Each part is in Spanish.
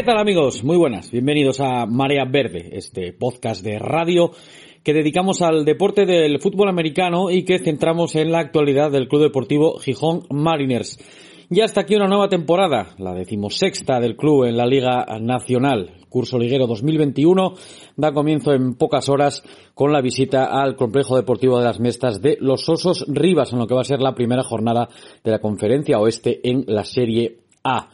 ¿Qué tal amigos? Muy buenas. Bienvenidos a Marea Verde, este podcast de radio que dedicamos al deporte del fútbol americano y que centramos en la actualidad del Club Deportivo Gijón Mariners. Ya está aquí una nueva temporada, la decimosexta del club en la Liga Nacional. curso liguero 2021 da comienzo en pocas horas con la visita al complejo deportivo de las Mestas de los Osos Rivas, en lo que va a ser la primera jornada de la conferencia oeste en la Serie A.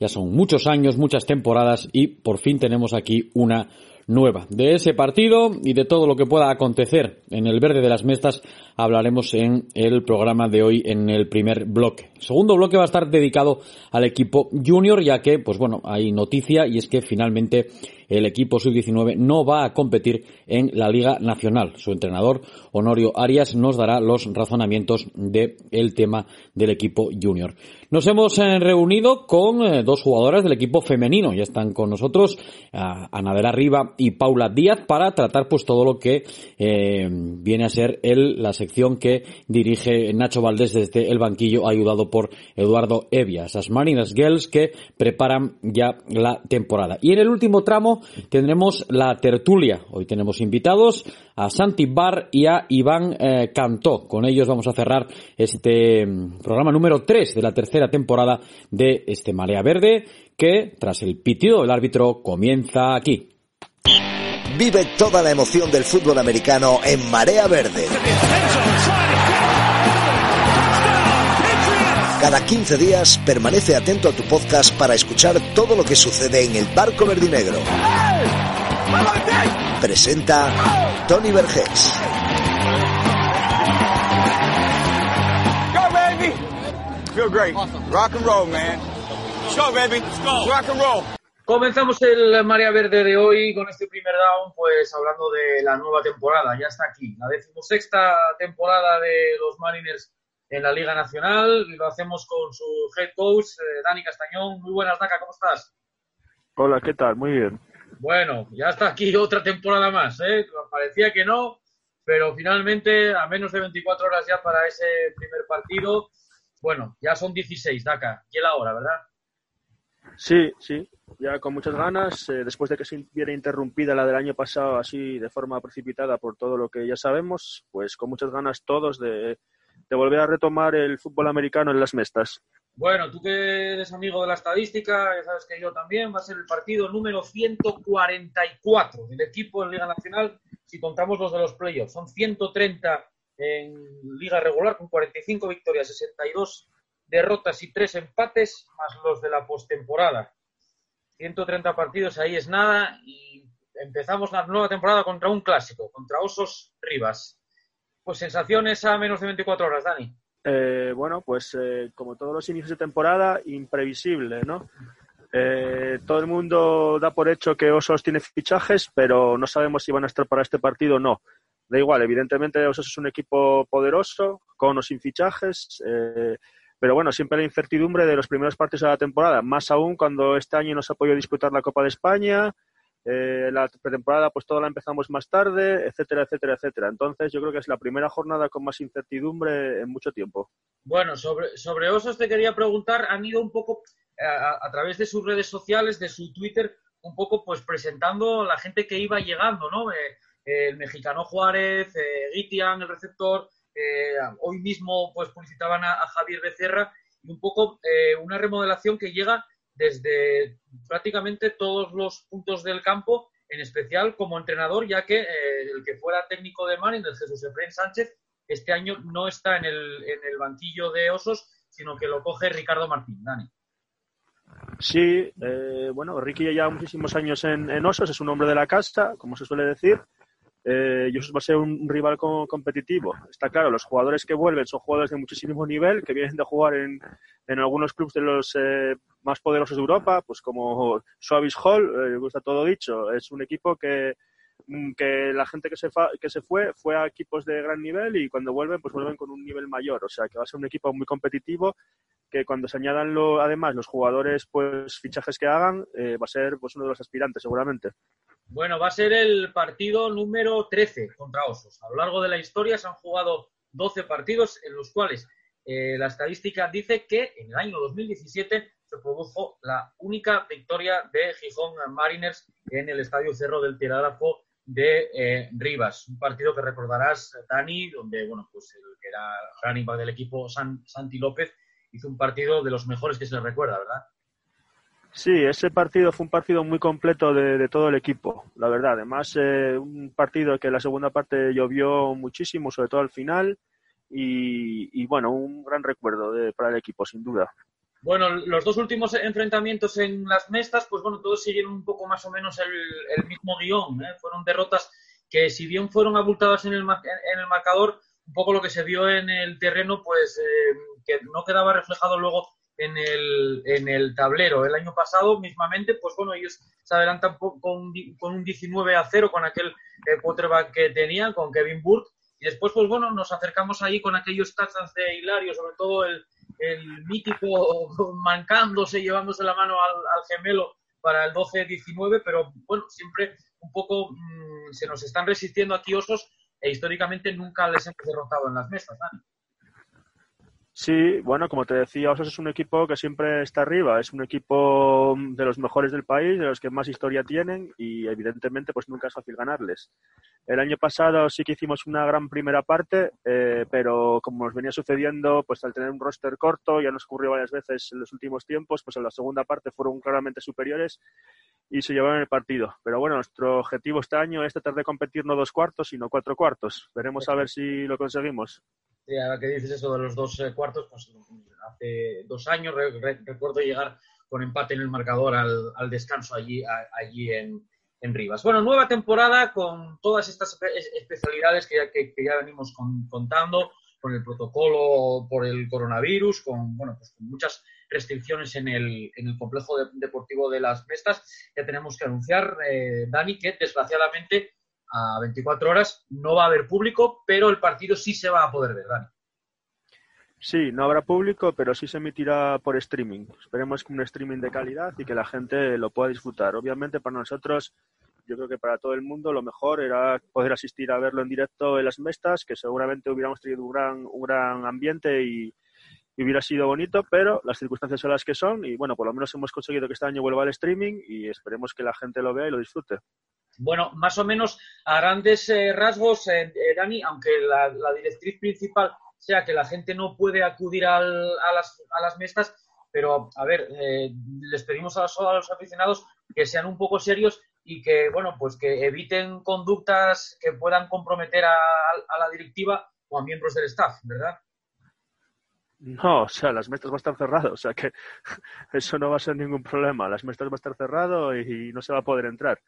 Ya son muchos años, muchas temporadas y por fin tenemos aquí una nueva. De ese partido y de todo lo que pueda acontecer en el verde de las mestas hablaremos en el programa de hoy en el primer bloque. El segundo bloque va a estar dedicado al equipo junior ya que, pues bueno, hay noticia y es que finalmente el equipo sub-19 no va a competir en la Liga Nacional. Su entrenador, Honorio Arias, nos dará los razonamientos del tema del equipo junior. Nos hemos eh, reunido con eh, dos jugadoras del equipo femenino. Ya están con nosotros Anadela Riva y Paula Díaz para tratar pues todo lo que eh, viene a ser el, la sección que dirige Nacho Valdés desde el banquillo ayudado por Eduardo Evia. Esas Marinas Girls que preparan ya la temporada. Y en el último tramo tendremos la tertulia. Hoy tenemos invitados a Santi Bar y a Iván eh, Cantó. Con ellos vamos a cerrar este mm, programa número 3 de la tercera temporada de este Marea Verde que tras el pitido del árbitro comienza aquí. Vive toda la emoción del fútbol americano en Marea Verde. Cada 15 días permanece atento a tu podcast para escuchar todo lo que sucede en el barco verdinegro. Presenta Tony baby. Feel great. Rock and roll, man. Let's baby. Rock and roll. Comenzamos el María Verde de hoy con este primer down, pues hablando de la nueva temporada. Ya está aquí, la decimosexta temporada de los Mariners en la Liga Nacional y lo hacemos con su head coach, eh, Dani Castañón. Muy buenas, Daca, ¿cómo estás? Hola, ¿qué tal? Muy bien. Bueno, ya está aquí otra temporada más, ¿eh? Parecía que no, pero finalmente a menos de 24 horas ya para ese primer partido. Bueno, ya son 16, Daca. Y la hora, ¿verdad? Sí, sí, ya con muchas ganas, eh, después de que se viera interrumpida la del año pasado así de forma precipitada por todo lo que ya sabemos, pues con muchas ganas todos de, volver a retomar el fútbol americano en las mestas. Bueno, tú que eres amigo de la estadística, ya sabes que yo también, va a ser el partido número 144 del equipo en Liga Nacional, si contamos los de los playoffs. Son 130 en Liga regular, con 45 victorias, 62 derrotas y 3 empates, más los de la postemporada. 130 partidos, ahí es nada, y empezamos la nueva temporada contra un clásico, contra Osos Rivas. Pues sensaciones a menos de 24 horas, Dani. Eh, bueno, pues eh, como todos los inicios de temporada, imprevisible, ¿no? Eh, todo el mundo da por hecho que Osos tiene fichajes, pero no sabemos si van a estar para este partido o no. Da igual, evidentemente Osos es un equipo poderoso, con o sin fichajes, pero bueno, siempre la incertidumbre de los primeros partidos de la temporada, más aún cuando este año no se ha podido disputar la Copa de España, eh, la pretemporada pues toda la empezamos más tarde, etcétera, etcétera, etcétera. Entonces yo creo que es la primera jornada con más incertidumbre en mucho tiempo. Bueno, sobre, sobre Osos te quería preguntar, han ido un poco eh, a, través de sus redes sociales, de su Twitter, un poco pues presentando la gente que iba llegando, ¿no? Eh, el mexicano Juárez, Gitian, el receptor, hoy mismo pues publicitaban a, Javier Becerra y un poco una remodelación que llega desde prácticamente todos los puntos del campo, en especial como entrenador, ya que eh, el que fuera técnico de Manning, el Jesús Efraín Sánchez, este año no está en el, en el banquillo de Osos, sino que lo coge Ricardo Martín. Dani. Sí, eh, bueno, Ricky ya lleva muchísimos años en, Osos, es un hombre de la casta, como se suele decir, eh, va a ser un rival competitivo. Está claro, los jugadores que vuelven son jugadores de muchísimo nivel, que vienen de jugar en, en algunos clubes de los eh, más poderosos de Europa, pues como Suavis Hall, eh, está todo dicho, es un equipo que, mm, que la gente que se, que se fue fue a equipos de gran nivel y cuando vuelven, pues vuelven con un nivel mayor. O sea, que va a ser un equipo muy competitivo que cuando se añadan lo, además los jugadores, pues fichajes que hagan, eh, va a ser pues uno de los aspirantes seguramente. Bueno, va a ser el partido número 13 contra Osos. A lo largo de la historia se han jugado 12 partidos en los cuales eh, la estadística dice que en el año 2017 se produjo la única victoria de Gijón Mariners en el Estadio Cerro del Tirágrafo de eh, Rivas. Un partido que recordarás, Dani, donde bueno, pues el que era running back del equipo Santi López hizo un partido de los mejores que se le recuerda, ¿verdad? Sí, ese partido fue un partido muy completo de, todo el equipo, la verdad. Además, eh, un partido que en la segunda parte llovió muchísimo, sobre todo al final, y, bueno, un gran recuerdo para el equipo, sin duda. Bueno, los dos últimos enfrentamientos en las mestas, pues bueno, todos siguieron un poco más o menos el, mismo guion. ¿eh? Fueron derrotas que, si bien fueron abultadas en el, en el marcador, un poco lo que se vio en el terreno, pues eh, no quedaba reflejado luego en el, en el tablero. El año pasado, mismamente, pues bueno, ellos se adelantan con, con un 19 a 0 con aquel eh, que tenían, con Kevin Burke. Y después, pues bueno, nos acercamos ahí con aquellos touchdowns de Hilario, sobre todo el, el mítico mancándose, llevándose la mano al, gemelo para el 12-19, pero bueno, siempre un poco mm, se nos están resistiendo aquí osos e históricamente nunca les hemos derrotado en las mesas. Sí, bueno, como te decía, Osos es un equipo que siempre está arriba, es un equipo de los mejores del país, de los que más historia tienen y evidentemente pues nunca es fácil ganarles. El año pasado sí que hicimos una gran primera parte, eh, pero como nos venía sucediendo, pues al tener un roster corto, ya nos ocurrió varias veces en los últimos tiempos, pues en la segunda parte fueron claramente superiores y se llevaron el partido. Pero bueno, nuestro objetivo este año es tratar de competir no dos cuartos, sino cuatro cuartos. Veremos a ver si lo conseguimos. Sí, ahora que dices eso de los dos eh, cuartos, pues hace dos años recuerdo llegar con empate en el marcador al, descanso allí, allí en, Rivas. Bueno, nueva temporada con todas estas especialidades que ya, que, ya venimos contando, con el protocolo por el coronavirus, con, bueno, pues con muchas restricciones en el, en el complejo deportivo de las Mestas. Ya tenemos que anunciar, eh, Dani, que desgraciadamente a 24 horas. No va a haber público, pero el partido sí se va a poder ver, Dani. Sí, no habrá público, pero sí se emitirá por streaming. Esperemos que un streaming de calidad y que la gente lo pueda disfrutar. Obviamente para nosotros, yo creo que para todo el mundo lo mejor era poder asistir a verlo en directo en las mestas, que seguramente hubiéramos tenido un gran, un gran ambiente y, y hubiera sido bonito, pero las circunstancias son las que son y bueno, por lo menos hemos conseguido que este año vuelva al streaming y esperemos que la gente lo vea y lo disfrute. Bueno, más o menos a grandes eh, rasgos, eh, eh, Dani, aunque la, directriz principal sea que la gente no puede acudir a, las, a las mesas, pero a ver, les pedimos a los, aficionados que sean un poco serios y que, bueno, pues que eviten conductas que puedan comprometer a, a la directiva o a miembros del staff, ¿verdad? No, o sea, las mestas va a estar cerrado, o sea que eso no va a ser ningún problema. Las mestas va a estar cerrado y no se va a poder entrar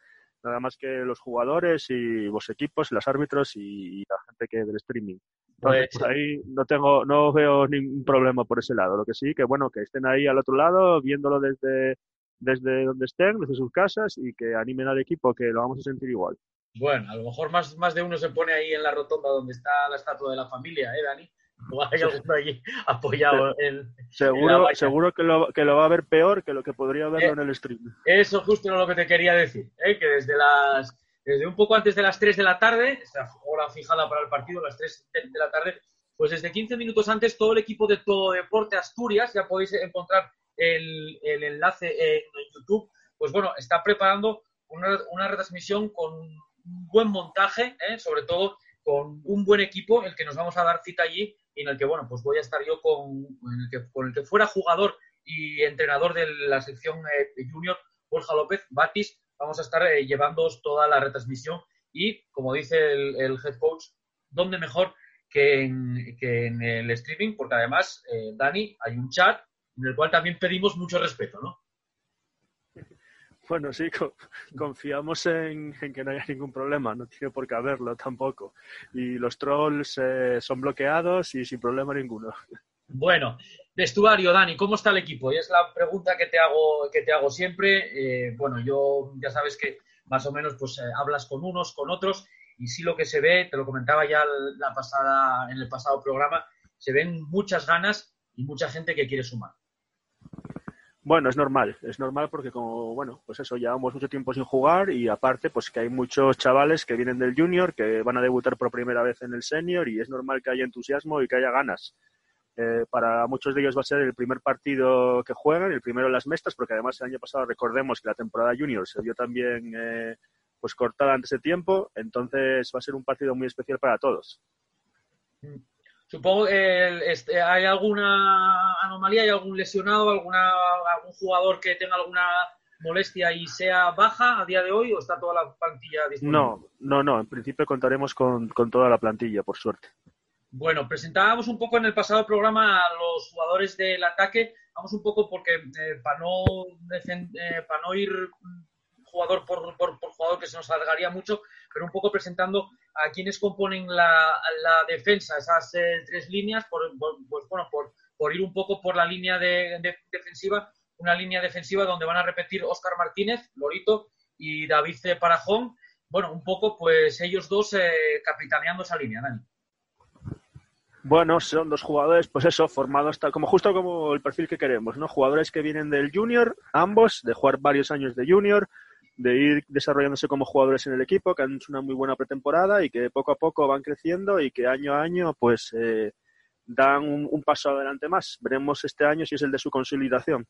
nada más que los jugadores y los equipos, los árbitros y, la gente que del streaming. Entonces, pues, ahí no tengo, no veo ningún problema por ese lado. Lo que sí, que bueno, que estén ahí al otro lado, viéndolo desde, desde donde estén, desde sus casas y que animen al equipo, que lo vamos a sentir igual. Bueno, a lo mejor más, más de uno se pone ahí en la rotonda donde está la estatua de la familia, ¿eh, Dani? O hay alguno allí apoyado en, seguro seguro que lo, que lo va a ver peor que lo que podría verlo eh, en el stream eso justo era lo que te quería decir ¿eh? que desde las desde un poco antes de las 3 de la tarde esta hora fijada para el partido las 3 de la tarde pues desde 15 minutos antes todo el equipo de Todo Deporte Asturias ya podéis encontrar el, el enlace en YouTube pues bueno está preparando una, una retransmisión con un buen montaje ¿eh? sobre todo con un buen equipo el que nos vamos a dar cita allí en el que, bueno, pues voy a estar yo con, el, que, con el que fuera jugador y entrenador de la sección eh, junior, Borja López, Batis, vamos a estar eh, toda la retransmisión y, como dice el, head coach, ¿dónde mejor que en, que en el streaming? Porque además, eh, Dani, hay un chat en el cual también pedimos mucho respeto, ¿no? Bueno, sí, confiamos en, que no haya ningún problema, no tiene por qué haberlo tampoco. Y los trolls eh, son bloqueados y sin problema ninguno. Bueno, vestuario, Dani, ¿cómo está el equipo? Y es la pregunta que te hago, que te hago siempre. Eh, bueno, yo ya sabes que más o menos pues eh, hablas con unos, con otros, y sí lo que se ve, te lo comentaba ya la pasada, en el pasado programa, se ven muchas ganas y mucha gente que quiere sumar. Bueno, es normal, es normal porque como, bueno, pues eso, llevamos mucho tiempo sin jugar y aparte, pues que hay muchos chavales que vienen del junior, que van a debutar por primera vez en el senior y es normal que haya entusiasmo y que haya ganas. Eh, para muchos de ellos va a ser el primer partido que juegan, el primero en las mestas, porque además el año pasado recordemos que la temporada junior se vio también eh, pues cortada antes de tiempo, entonces va a ser un partido muy especial para todos. Supongo que este, hay alguna anomalía, hay algún lesionado, alguna, algún jugador que tenga alguna molestia y sea baja a día de hoy o está toda la plantilla disponible? No, no, no. En principio contaremos con, con toda la plantilla, por suerte. Bueno, presentábamos un poco en el pasado programa a los jugadores del ataque. Vamos un poco porque eh, para, no eh, para no ir jugador por, por, jugador que se nos alargaría mucho, pero un poco presentando a quienes componen la, la defensa, esas eh, tres líneas, por, pues bueno, por, por ir un poco por la línea de, defensiva, una línea defensiva donde van a repetir Óscar Martínez, Lorito y David Parajón. Bueno, un poco pues ellos dos capitaneando esa línea, Dani. Bueno, son dos jugadores, pues eso, formados tal, como justo como el perfil que queremos, ¿no? Jugadores que vienen del junior, ambos, de jugar varios años de junior, de ir desarrollándose como jugadores en el equipo, que han hecho una muy buena pretemporada y que poco a poco van creciendo y que año a año, pues, eh, dan un, paso adelante más. Veremos este año si es el de su consolidación.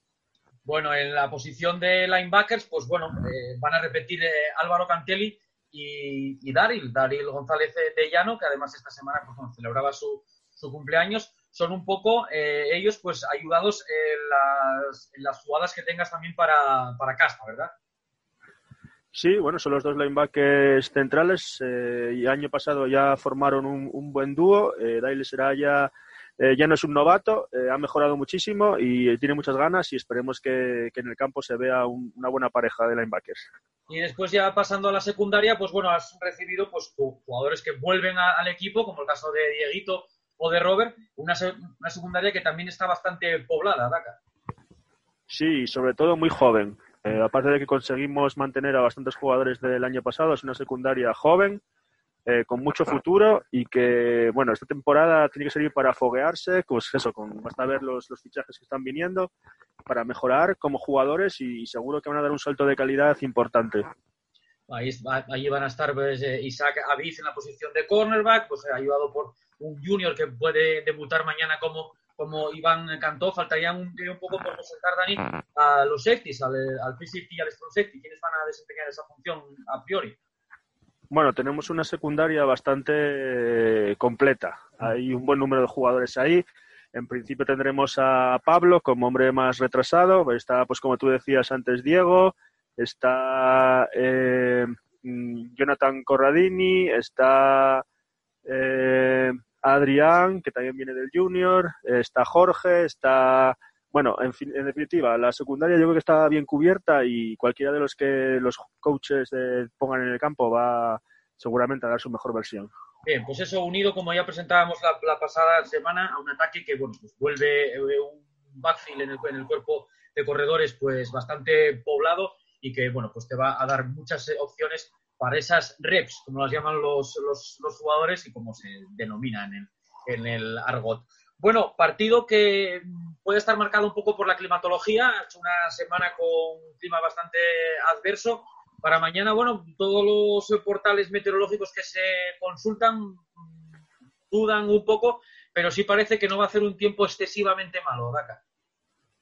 Bueno, en la posición de linebackers, pues bueno, eh, van a repetir eh, Álvaro Cantelli y, Daryl, Daryl González de Llano, que además esta semana pues, celebraba su, su cumpleaños, son un poco eh, ellos pues ayudados en las, jugadas que tengas también para, para Caspa, ¿verdad? Sí, bueno, son los dos linebackers centrales eh, y año pasado ya formaron un, buen dúo. Eh, será ya, eh, ya no es un novato, ha mejorado muchísimo y tiene muchas ganas y esperemos que, en el campo se vea una buena pareja de linebackers. Y después ya pasando a la secundaria, pues bueno, has recibido pues jugadores que vuelven al equipo, como el caso de Dieguito o de Robert, una, una secundaria que también está bastante poblada, Daka. Sí, sobre todo muy joven. Eh, aparte de que conseguimos mantener a bastantes jugadores del año pasado, es una secundaria joven, eh, con mucho futuro y que, bueno, esta temporada tiene que servir para foguearse, pues eso, con, basta ver los, fichajes que están viniendo, para mejorar como jugadores y, seguro que van a dar un salto de calidad importante. Ahí van a estar pues, eh, Isaac Aviz en la posición de cornerback, pues ayudado por un junior que puede debutar mañana como, como Iván Cantó. Faltaría un, un poco por presentar, Dani, a los safeties, al, al y al strong safety. ¿Quiénes van a desempeñar esa función a priori? Bueno, tenemos una secundaria bastante eh, completa. Hay un buen número de jugadores ahí. En principio tendremos a Pablo como hombre más retrasado. Está, pues como tú decías antes, Diego. Está eh, mm, Jonathan Corradini. Está eh, Adrián, que también viene del Junior, está Jorge, está... Bueno, en, en definitiva, la secundaria yo creo que está bien cubierta y cualquiera de los que los coaches eh, pongan en el campo va seguramente a dar su mejor versión. Bien, pues eso unido, como ya presentábamos la, pasada semana, a un ataque que bueno, pues vuelve eh, un backfield en el, en el cuerpo de corredores pues bastante poblado y que bueno, pues te va a dar muchas opciones para esas reps, como las llaman los, los, jugadores y como se denomina en el, en el argot. Bueno, partido que puede estar marcado un poco por la climatología, ha hecho una semana con un clima bastante adverso. Para mañana, bueno, todos los portales meteorológicos que se consultan dudan un poco, pero sí parece que no va a hacer un tiempo excesivamente malo, Daka.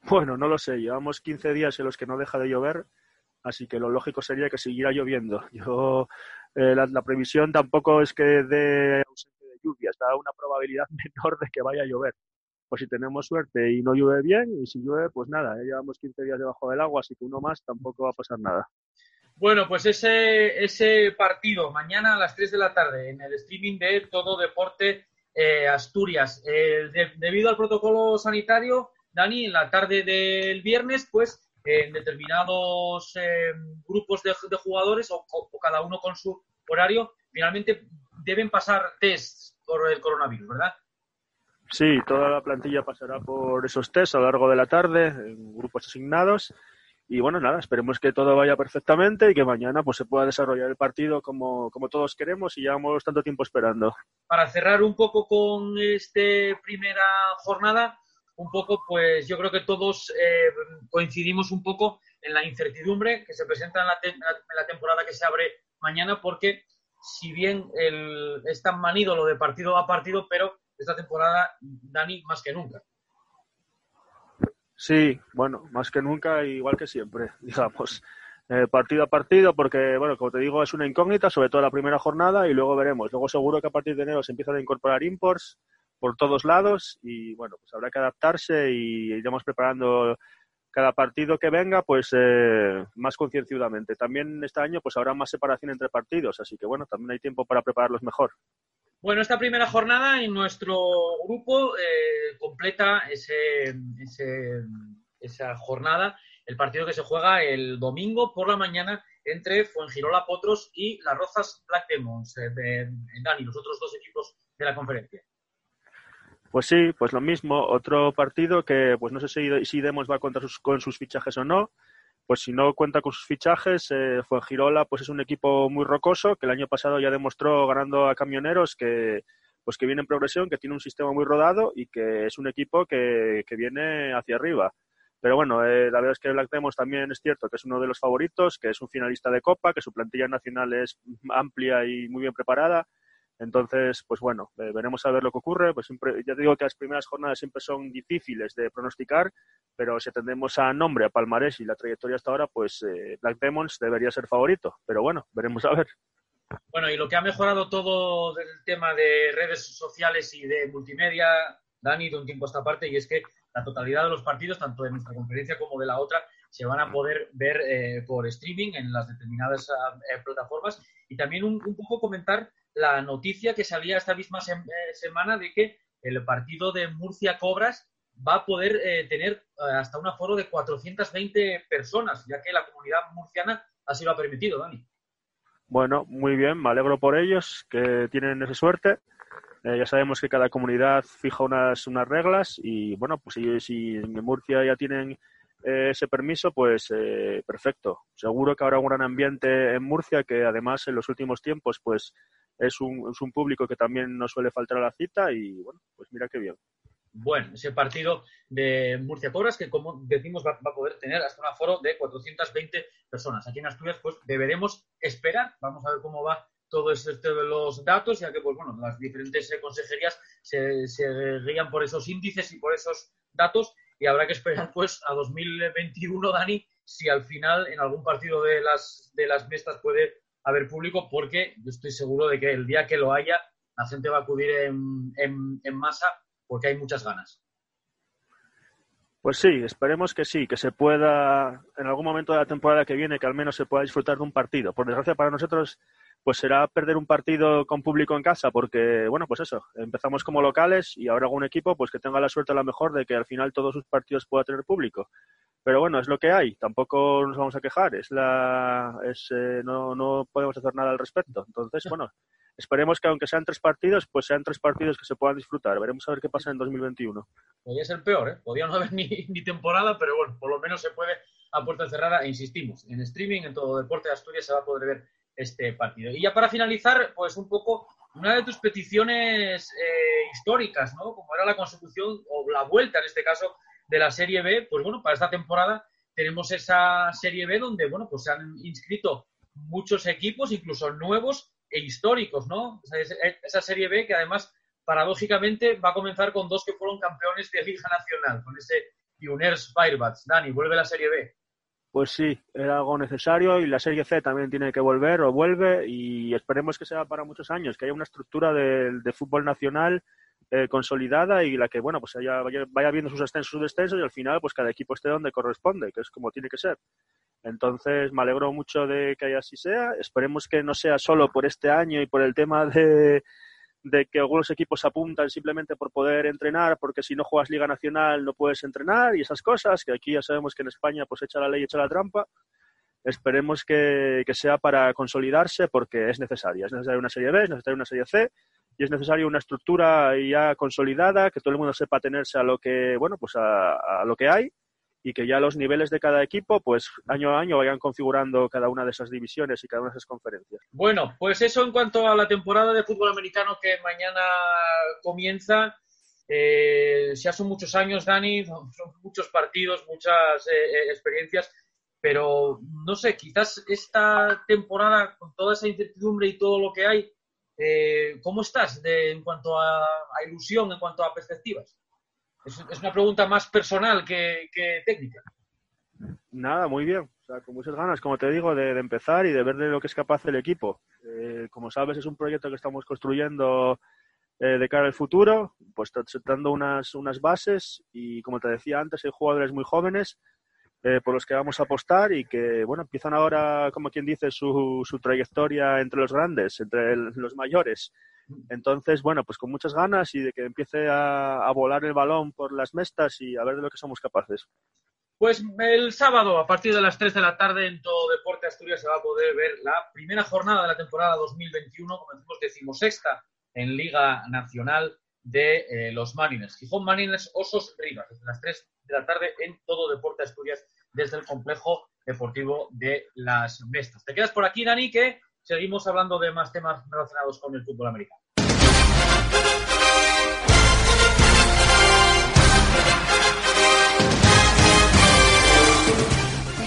Bueno, no lo sé, llevamos 15 días en los que no deja de llover así que lo lógico sería que siguiera lloviendo. Yo, eh, la, previsión tampoco es que dé ausencia de lluvias, da una probabilidad menor de que vaya a llover. Pues si tenemos suerte y no llueve bien, y si llueve, pues nada, ya llevamos 15 días debajo del agua, así que uno más tampoco va a pasar nada. Bueno, pues ese, ese partido mañana a las 3 de la tarde en el streaming de Todo Deporte eh, Asturias. Eh, debido al protocolo sanitario, Dani, en la tarde del viernes, pues en determinados eh, grupos de, jugadores o, cada uno con su horario, finalmente deben pasar tests por el coronavirus, ¿verdad? Sí, toda la plantilla pasará por esos tests a lo largo de la tarde, en grupos asignados. Y bueno, nada, esperemos que todo vaya perfectamente y que mañana pues se pueda desarrollar el partido como, como todos queremos y llevamos tanto tiempo esperando. Para cerrar un poco con esta primera jornada, un poco, pues yo creo que todos eh, coincidimos un poco en la incertidumbre que se presenta en la, temporada que se abre mañana, porque si bien el, es tan manido lo de partido a partido, pero esta temporada, Dani, más que nunca. Sí, bueno, más que nunca, igual que siempre, digamos. Eh, partido a partido, porque, bueno, como te digo, es una incógnita, sobre todo la primera jornada, y luego veremos. Luego seguro que a partir de enero se empiezan a incorporar imports por todos lados, y bueno, pues habrá que adaptarse y iremos preparando cada partido que venga, pues eh, más concienciadamente. También este año, pues habrá más separación entre partidos, así que bueno, también hay tiempo para prepararlos mejor. Bueno, esta primera jornada en nuestro grupo eh, completa ese, esa jornada el partido que se juega el domingo por la mañana entre Fuengirola Potros y las Rozas Black Demons, eh, de, Dani, los otros dos equipos de la conferencia. Pues sí, pues lo mismo, otro partido que pues no sé si, Demos va a contar con sus fichajes o no, pues si no cuenta con sus fichajes, eh, Fuengirola pues es un equipo muy rocoso que el año pasado ya demostró ganando a camioneros que pues que viene en progresión, que tiene un sistema muy rodado y que es un equipo que, que viene hacia arriba. Pero bueno, eh, la verdad es que Black Demons también es cierto que es uno de los favoritos, que es un finalista de Copa, que su plantilla nacional es amplia y muy bien preparada. Entonces, pues bueno, eh, veremos a ver lo que ocurre. Pues siempre, ya te digo que las primeras jornadas siempre son difíciles de pronosticar, pero si atendemos a nombre, a palmarés y la trayectoria hasta ahora, pues eh, Black Demons debería ser favorito. Pero bueno, veremos a ver. Bueno, y lo que ha mejorado todo del tema de redes sociales y de multimedia, Dani, de un tiempo a esta parte, y es que la totalidad de los partidos, tanto de nuestra conferencia como de la otra, se van a poder ver eh, por streaming en las determinadas eh, plataformas. Y también un, poco comentar la noticia que salía esta misma eh, semana de que el partido de Murcia Cobras va a poder tener hasta un aforo de 420 personas, ya que la comunidad murciana así lo ha permitido, Dani. Bueno, muy bien, me alegro por ellos que tienen esa suerte. Eh, ya sabemos que cada comunidad fija unas, unas reglas y bueno, pues si, en Murcia ya tienen eh, ese permiso, pues eh, perfecto. Seguro que habrá un gran ambiente en Murcia que además en los últimos tiempos pues es un, es un público que también no suele faltar a la cita y bueno, pues mira qué bien. Bueno, ese partido de Murcia Cobras que como decimos va, va, a poder tener hasta un aforo de 420 personas. Aquí en Asturias pues deberemos esperar, vamos a ver cómo va todo este de los datos, ya que pues bueno, las diferentes eh, consejerías se, se guían por esos índices y por esos datos y habrá que esperar pues a 2021, Dani, si al final en algún partido de las de las puede haber público, porque yo estoy seguro de que el día que lo haya, la gente va a acudir en, en masa porque hay muchas ganas. Pues sí, esperemos que sí, que se pueda, en algún momento de la temporada que viene, que al menos se pueda disfrutar de un partido. Por desgracia para nosotros, pues será perder un partido con público en casa, porque, bueno, pues eso, empezamos como locales y ahora algún equipo pues que tenga la suerte a lo mejor de que al final todos sus partidos pueda tener público. Pero bueno, es lo que hay, tampoco nos vamos a quejar, es la, es, eh, no, no podemos hacer nada al respecto. Entonces, bueno, esperemos que aunque sean tres partidos, pues sean tres partidos que se puedan disfrutar. Veremos a ver qué pasa en 2021. Podría ser peor, ¿eh? Podría no haber ni, ni temporada, pero bueno, por lo menos se puede a puerta cerrada e insistimos, en streaming, en todo deporte de Asturias se va a poder ver este partido. Y ya para finalizar, pues un poco una de tus peticiones eh, históricas, ¿no? Como era la consecución o la vuelta, en este caso, de la Serie B, pues bueno, para esta temporada tenemos esa Serie B donde, bueno, pues se han inscrito muchos equipos, incluso nuevos e históricos, ¿no? esa Serie B que además, paradójicamente, va a comenzar con dos que fueron campeones de Liga Nacional, con ese Pioneers Firebats. Dani, vuelve la Serie B pues sí, era algo necesario y la Serie C también tiene que volver o vuelve y esperemos que sea para muchos años, que haya una estructura de, fútbol nacional eh, consolidada y la que, bueno, pues vaya, vaya viendo sus ascensos, sus descensos y al final pues cada equipo esté donde corresponde, que es como tiene que ser. Entonces me alegro mucho de que así sea. Esperemos que no sea solo por este año y por el tema de, de que algunos equipos apuntan simplemente por poder entrenar, porque si no juegas Liga Nacional no puedes entrenar y esas cosas, que aquí ya sabemos que en España pues echa la ley, echa la trampa. Esperemos que, que sea para consolidarse porque es necesaria. Es necesaria una serie B, es necesaria una serie C y es necesaria una estructura ya consolidada, que todo el mundo sepa tenerse a lo que, bueno, pues a, a lo que hay y que ya los niveles de cada equipo, pues año a año vayan configurando cada una de esas divisiones y cada una de esas conferencias. Bueno, pues eso en cuanto a la temporada de fútbol americano que mañana comienza. Eh, ya son muchos años, Dani, son muchos partidos, muchas eh, eh, experiencias, pero no sé, quizás esta temporada, con toda esa incertidumbre y todo lo que hay, eh, ¿cómo estás en cuanto a, ilusión, en cuanto a perspectivas? Es, una pregunta más personal que, técnica. Nada, muy bien. con muchas ganas, como te digo, de, empezar y de ver de lo que es capaz el equipo. Eh, como sabes, es un proyecto que estamos construyendo eh, de cara al futuro, pues dando unas, unas bases y, como te decía antes, hay jugadores muy jóvenes eh, por los que vamos a apostar y que, bueno, empiezan ahora, como quien dice, su, su trayectoria entre los grandes, entre los mayores. Entonces, bueno, pues con muchas ganas y de que empiece a, volar el balón por las mestas y a ver de lo que somos capaces. Pues el sábado, a partir de las 3 de la tarde, en todo Deporte Asturias se va a poder ver la primera jornada de la temporada 2021, como decimos, decimosexta en Liga Nacional de eh, los Mariners. Gijón Mariners, Osos Rivas, desde las 3 de la tarde en todo Deporte Asturias, desde el complejo deportivo de las Mestas. Te quedas por aquí, Dani, que seguimos hablando de más temas relacionados con el fútbol americano.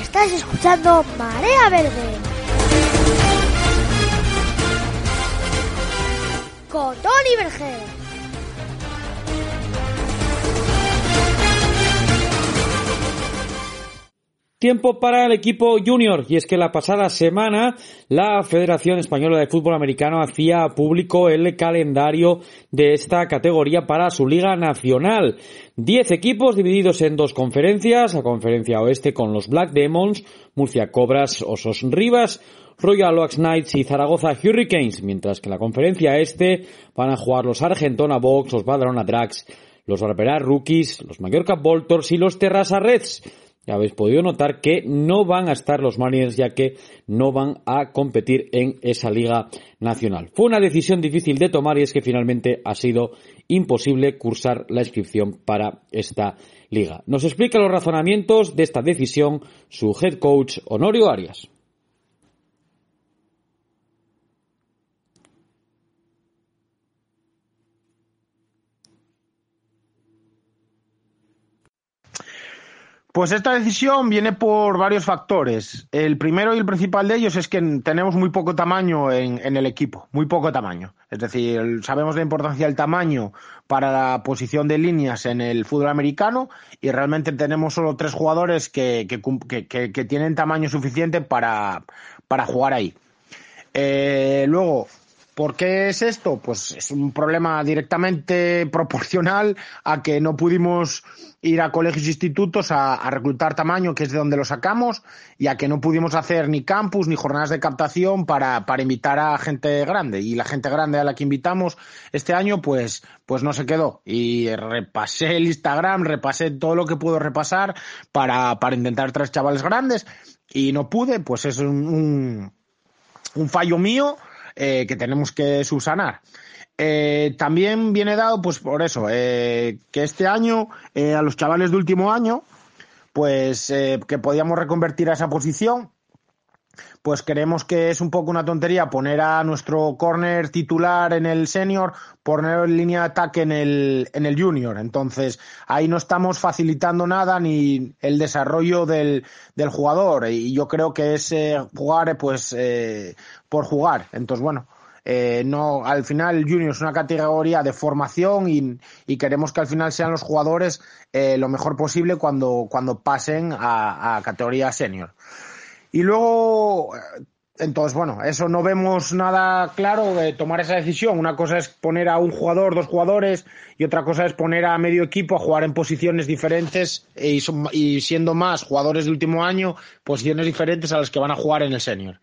Estás escuchando Marea Verde. con Tiempo para el equipo junior y es que la pasada semana la Federación Española de Fútbol Americano hacía público el calendario de esta categoría para su liga nacional. Diez equipos divididos en dos conferencias, la conferencia oeste con los Black Demons, Murcia Cobras, Osos Rivas, Royal Oaks Knights y Zaragoza Hurricanes, mientras que en la conferencia este van a jugar los Argentona Box, los Badalona Drags, los Barberá Rookies, los Mallorca Voltors y los Terrassa Reds. Ya habéis podido notar que no van a estar los Mariners ya que no van a competir en esa liga nacional. Fue una decisión difícil de tomar y es que finalmente ha sido imposible cursar la inscripción para esta liga. Nos explica los razonamientos de esta decisión su head coach Honorio Arias. Pues esta decisión viene por varios factores. El primero y el principal de ellos es que tenemos muy poco tamaño en, el equipo, muy poco tamaño. Es decir, sabemos la importancia del tamaño para la posición de líneas en el fútbol americano y realmente tenemos solo tres jugadores que, tienen tamaño suficiente para, jugar ahí. Eh, luego, ¿Por qué es esto? Pues es un problema directamente proporcional a que no pudimos ir a colegios e institutos a, reclutar tamaño, que es de donde lo sacamos, y a que no pudimos hacer ni campus ni jornadas de captación para, para invitar a gente grande. Y la gente grande a la que invitamos este año, pues, pues no se quedó. Y repasé el Instagram, repasé todo lo que puedo repasar para, para intentar traer chavales grandes, y no pude, pues es un, un fallo mío eh, que tenemos que subsanar. Eh, también viene dado, pues por eso, eh, que este año, a los chavales de último año, pues que podíamos reconvertir a esa posición pues creemos que es un poco una tontería poner a nuestro corner titular en el senior, poner en línea de ataque en el, en el junior. Entonces, ahí no estamos facilitando nada ni el desarrollo del, del jugador. Y yo creo que es jugar, pues, eh, por jugar. Entonces, bueno, eh, no, al final el junior es una categoría de formación y, y queremos que al final sean los jugadores eh, lo mejor posible cuando, cuando pasen a, a categoría senior. Y luego, entonces, bueno, eso no vemos nada claro de tomar esa decisión. Una cosa es poner a un jugador, dos jugadores, y otra cosa es poner a medio equipo a jugar en posiciones diferentes y, siendo más jugadores de último año, posiciones diferentes a las que van a jugar en el senior.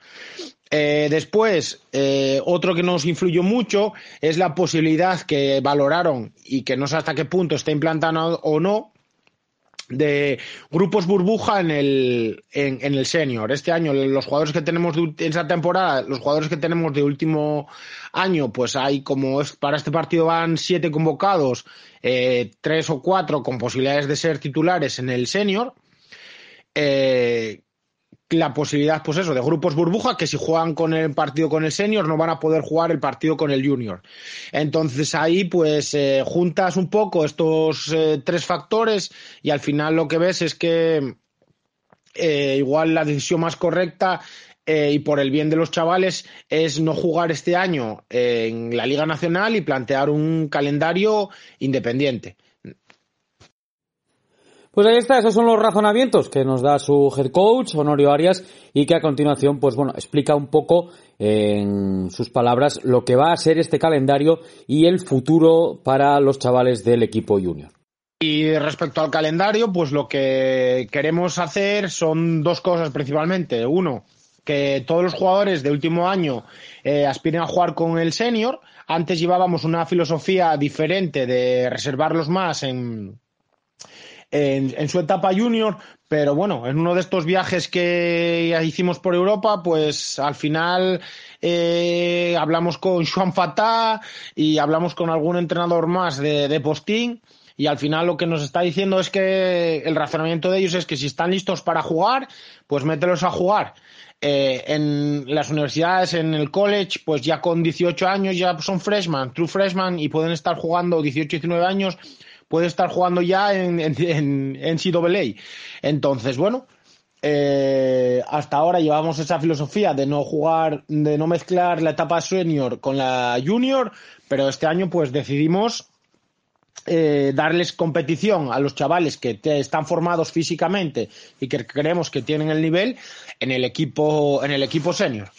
Eh, después, eh, otro que nos influyó mucho es la posibilidad que valoraron y que no sé hasta qué punto está implantada o no, de grupos burbuja en el, en, el senior. Este año, los jugadores que tenemos de, esa temporada, los jugadores que tenemos de último año, pues hay como es, para este partido van siete convocados, eh, tres o cuatro con posibilidades de ser titulares en el senior. Eh, la posibilidad, pues eso, de grupos burbuja que si juegan con el partido con el senior no van a poder jugar el partido con el junior. Entonces ahí pues eh, juntas un poco estos eh, tres factores y al final lo que ves es que eh, igual la decisión más correcta eh, y por el bien de los chavales es no jugar este año en la Liga Nacional y plantear un calendario independiente. Pues ahí está, esos son los razonamientos que nos da su head coach, Honorio Arias, y que a continuación, pues bueno, explica un poco en sus palabras lo que va a ser este calendario y el futuro para los chavales del equipo junior. Y respecto al calendario, pues lo que queremos hacer son dos cosas principalmente. Uno, que todos los jugadores de último año eh, aspiren a jugar con el senior. Antes llevábamos una filosofía diferente de reservarlos más en, en, su etapa junior, pero bueno, en uno de estos viajes que hicimos por Europa, pues al final eh, hablamos con Juan Fatah y hablamos con algún entrenador más de, de postín y al final lo que nos está diciendo es que el razonamiento de ellos es que si están listos para jugar, pues mételos a jugar. Eh, en las universidades, en el college, pues ya con 18 años ya son freshman, true freshman y pueden estar jugando 18, 19 años, puede estar jugando ya en, en, en CAA. Entonces, bueno, eh, hasta ahora llevamos esa filosofía de no jugar, de no mezclar la etapa senior con la junior, pero este año pues decidimos eh, darles competición a los chavales que están formados físicamente y que creemos que tienen el nivel en el equipo, en el equipo senior.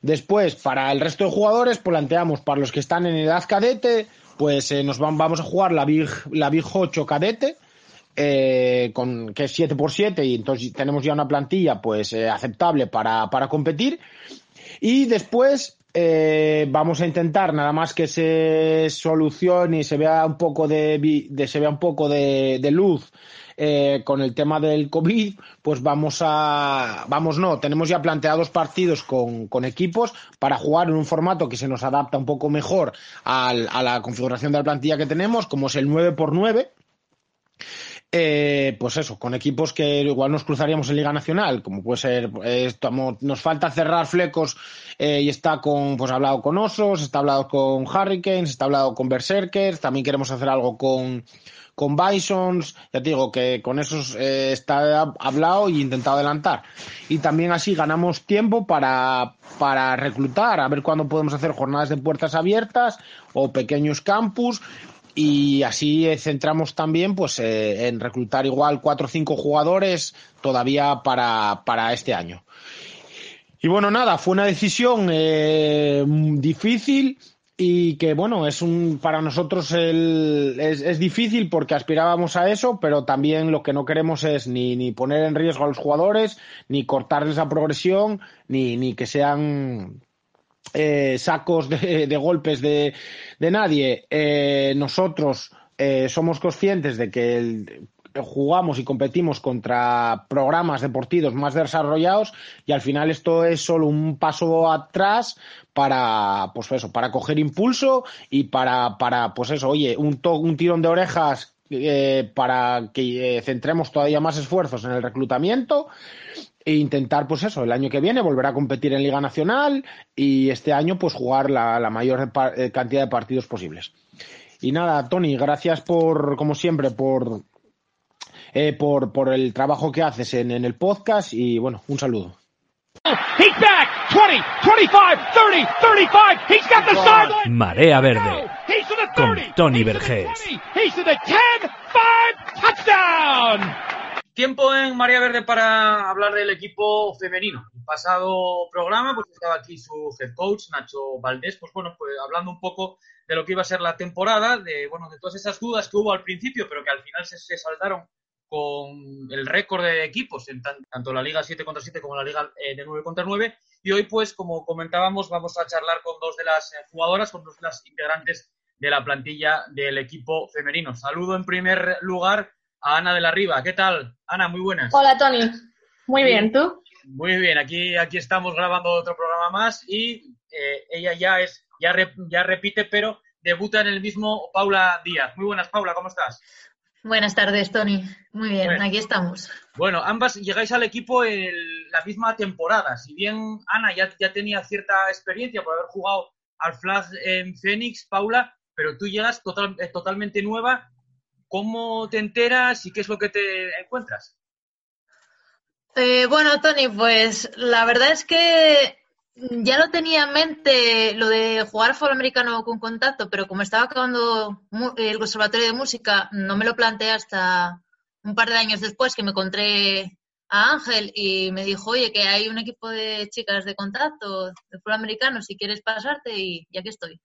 Después, para el resto de jugadores, planteamos para los que están en edad cadete, pues eh, nos vamos a jugar la Big, la Big 8 cadete, eh, con, que es 7x7 y entonces tenemos ya una plantilla pues eh, aceptable para, para competir. Y después eh, vamos a intentar nada más que se solucione y se vea un poco de, de se vea un poco de luz eh, con el tema del COVID, pues vamos a, vamos no, tenemos ya planteados partidos con, equipos para jugar en un formato que se nos adapta un poco mejor al, a la configuración de la plantilla que tenemos, como es el 9x9. Eh, pues eso, con equipos que igual nos cruzaríamos en Liga Nacional, como puede ser, eh, estamos, nos falta cerrar flecos y está con, pues hablado con Osos, está hablado con Hurricanes, está hablado con Berserkers, también queremos hacer algo con, con Bisons, ya te digo que con esos eh, está hablado y intentado adelantar. Y también así ganamos tiempo para, para reclutar, a ver cuándo podemos hacer jornadas de puertas abiertas o pequeños campus y así eh, centramos también pues eh, en reclutar igual cuatro o cinco jugadores todavía para, para este año. Y bueno, nada, fue una decisión difícil y que bueno, es un para nosotros el, es, es, difícil porque aspirábamos a eso, pero también lo que no queremos es ni, ni poner en riesgo a los jugadores, ni cortarles la progresión, ni, ni que sean eh, sacos de, de golpes de, de nadie. Eh, nosotros eh, somos conscientes de que el, jugamos y competimos contra programas deportivos más desarrollados y al final esto es solo un paso atrás para pues eso para coger impulso y para para pues eso oye un, to, un tirón de orejas eh, para que eh, centremos todavía más esfuerzos en el reclutamiento e intentar, pues eso, el año que viene volver a competir en Liga Nacional y este año, pues jugar la, la mayor eh, cantidad de partidos posibles. Y nada, Tony, gracias por, como siempre, por, eh, por, por el trabajo que haces en, en el podcast y bueno, un saludo. He's back. 20, 25, 30, 35. He's got the sideline. Marea Verde. Con Tony Vergés. He's to the 10, 5, touchdown. Tiempo en María Verde para hablar del equipo femenino. El pasado programa, pues estaba aquí su head coach, Nacho Valdés, pues bueno, pues hablando un poco de lo que iba a ser la temporada, de bueno, de todas esas dudas que hubo al principio, pero que al final se, se saldaron con el récord de equipos en tan, tanto la Liga 7 contra 7 como la Liga eh, de 9 contra 9. Y hoy, pues, como comentábamos, vamos a charlar con dos de las eh, jugadoras, con dos de las integrantes de la plantilla del equipo femenino. Saludo en primer lugar a Ana de la Riva. ¿Qué tal? Ana, muy buenas. Hola, Tony. Muy bien, ¿tú? Muy bien, aquí, aquí estamos grabando otro programa más y eh, ella ya es, ya, ya repite, pero debuta en el mismo Paula Díaz. Muy buenas, Paula, ¿cómo estás? Buenas tardes, Tony. Muy bien, bueno, aquí estamos. Bueno, ambas llegáis al equipo la misma temporada. Si bien Ana ya, ya tenía cierta experiencia por haber jugado al Flag en Phoenix, Paula, pero tú llegas total, eh, totalmente nueva. ¿Cómo te enteras y qué es lo que te encuentras? Eh, bueno, Tony, pues la verdad es que ya lo tenía en mente lo de jugar fútbol americano con contacto, pero como estaba acabando el conservatorio de música, no me lo planteé hasta un par de años después que me encontré a Ángel y me dijo, oye, que hay un equipo de chicas de contacto de fútbol americano, si quieres pasarte y, y aquí estoy.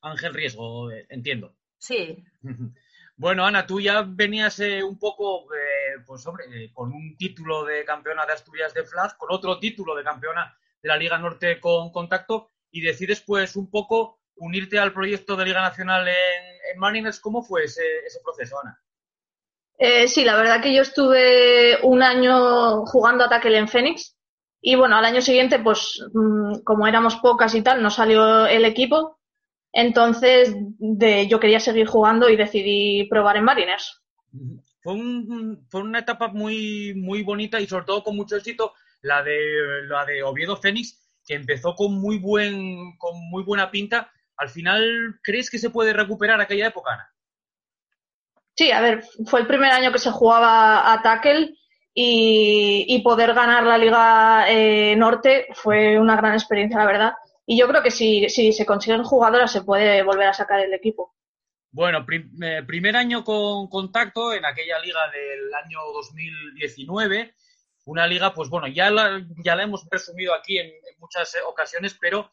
Ángel Riesgo, eh, entiendo. Sí. Bueno, Ana, tú ya venías eh, un poco, eh, pues hombre, eh, con un título de campeona de Asturias de Flag, con otro título de campeona de la Liga Norte con contacto, y decides pues un poco unirte al proyecto de Liga Nacional en, en Mariners. ¿Cómo fue ese, ese proceso, Ana? Eh, sí, la verdad que yo estuve un año jugando a tackle en Phoenix y bueno, al año siguiente, pues mm, como éramos pocas y tal, no salió el equipo entonces, de, yo quería seguir jugando y decidí probar en Mariners. Fue, un, fue una etapa muy, muy bonita y sobre todo con mucho éxito la de, la de Oviedo Fénix, que empezó con muy, buen, con muy buena pinta. Al final, ¿crees que se puede recuperar aquella época, Ana? Sí, a ver, fue el primer año que se jugaba a tackle y, y poder ganar la Liga eh, Norte fue una gran experiencia, la verdad. Y yo creo que si, si se consiguen jugadoras se puede volver a sacar el equipo. Bueno, prim, eh, primer año con contacto en aquella liga del año 2019. Una liga, pues bueno, ya la, ya la hemos presumido aquí en, muchas ocasiones, pero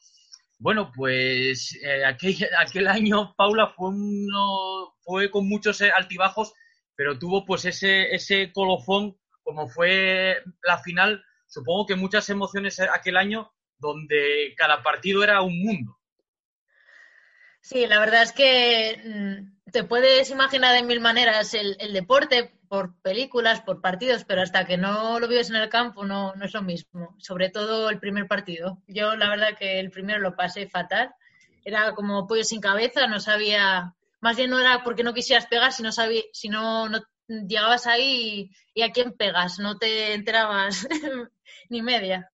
bueno, pues eh, aquel, aquel, año Paula fue, uno, fue con muchos eh, altibajos, pero tuvo pues ese, ese colofón como fue la final. Supongo que muchas emociones aquel año donde cada partido era un mundo. Sí, la verdad es que mm, te puedes imaginar de mil maneras el, el, deporte por películas, por partidos, pero hasta que no lo vives en el campo no, no, es lo mismo. Sobre todo el primer partido. Yo la verdad que el primero lo pasé fatal. Era como pollo sin cabeza, no sabía, más bien no era porque no quisieras pegar, sino sabía, si no, no llegabas ahí y, y a quién pegas, no te enterabas ni media.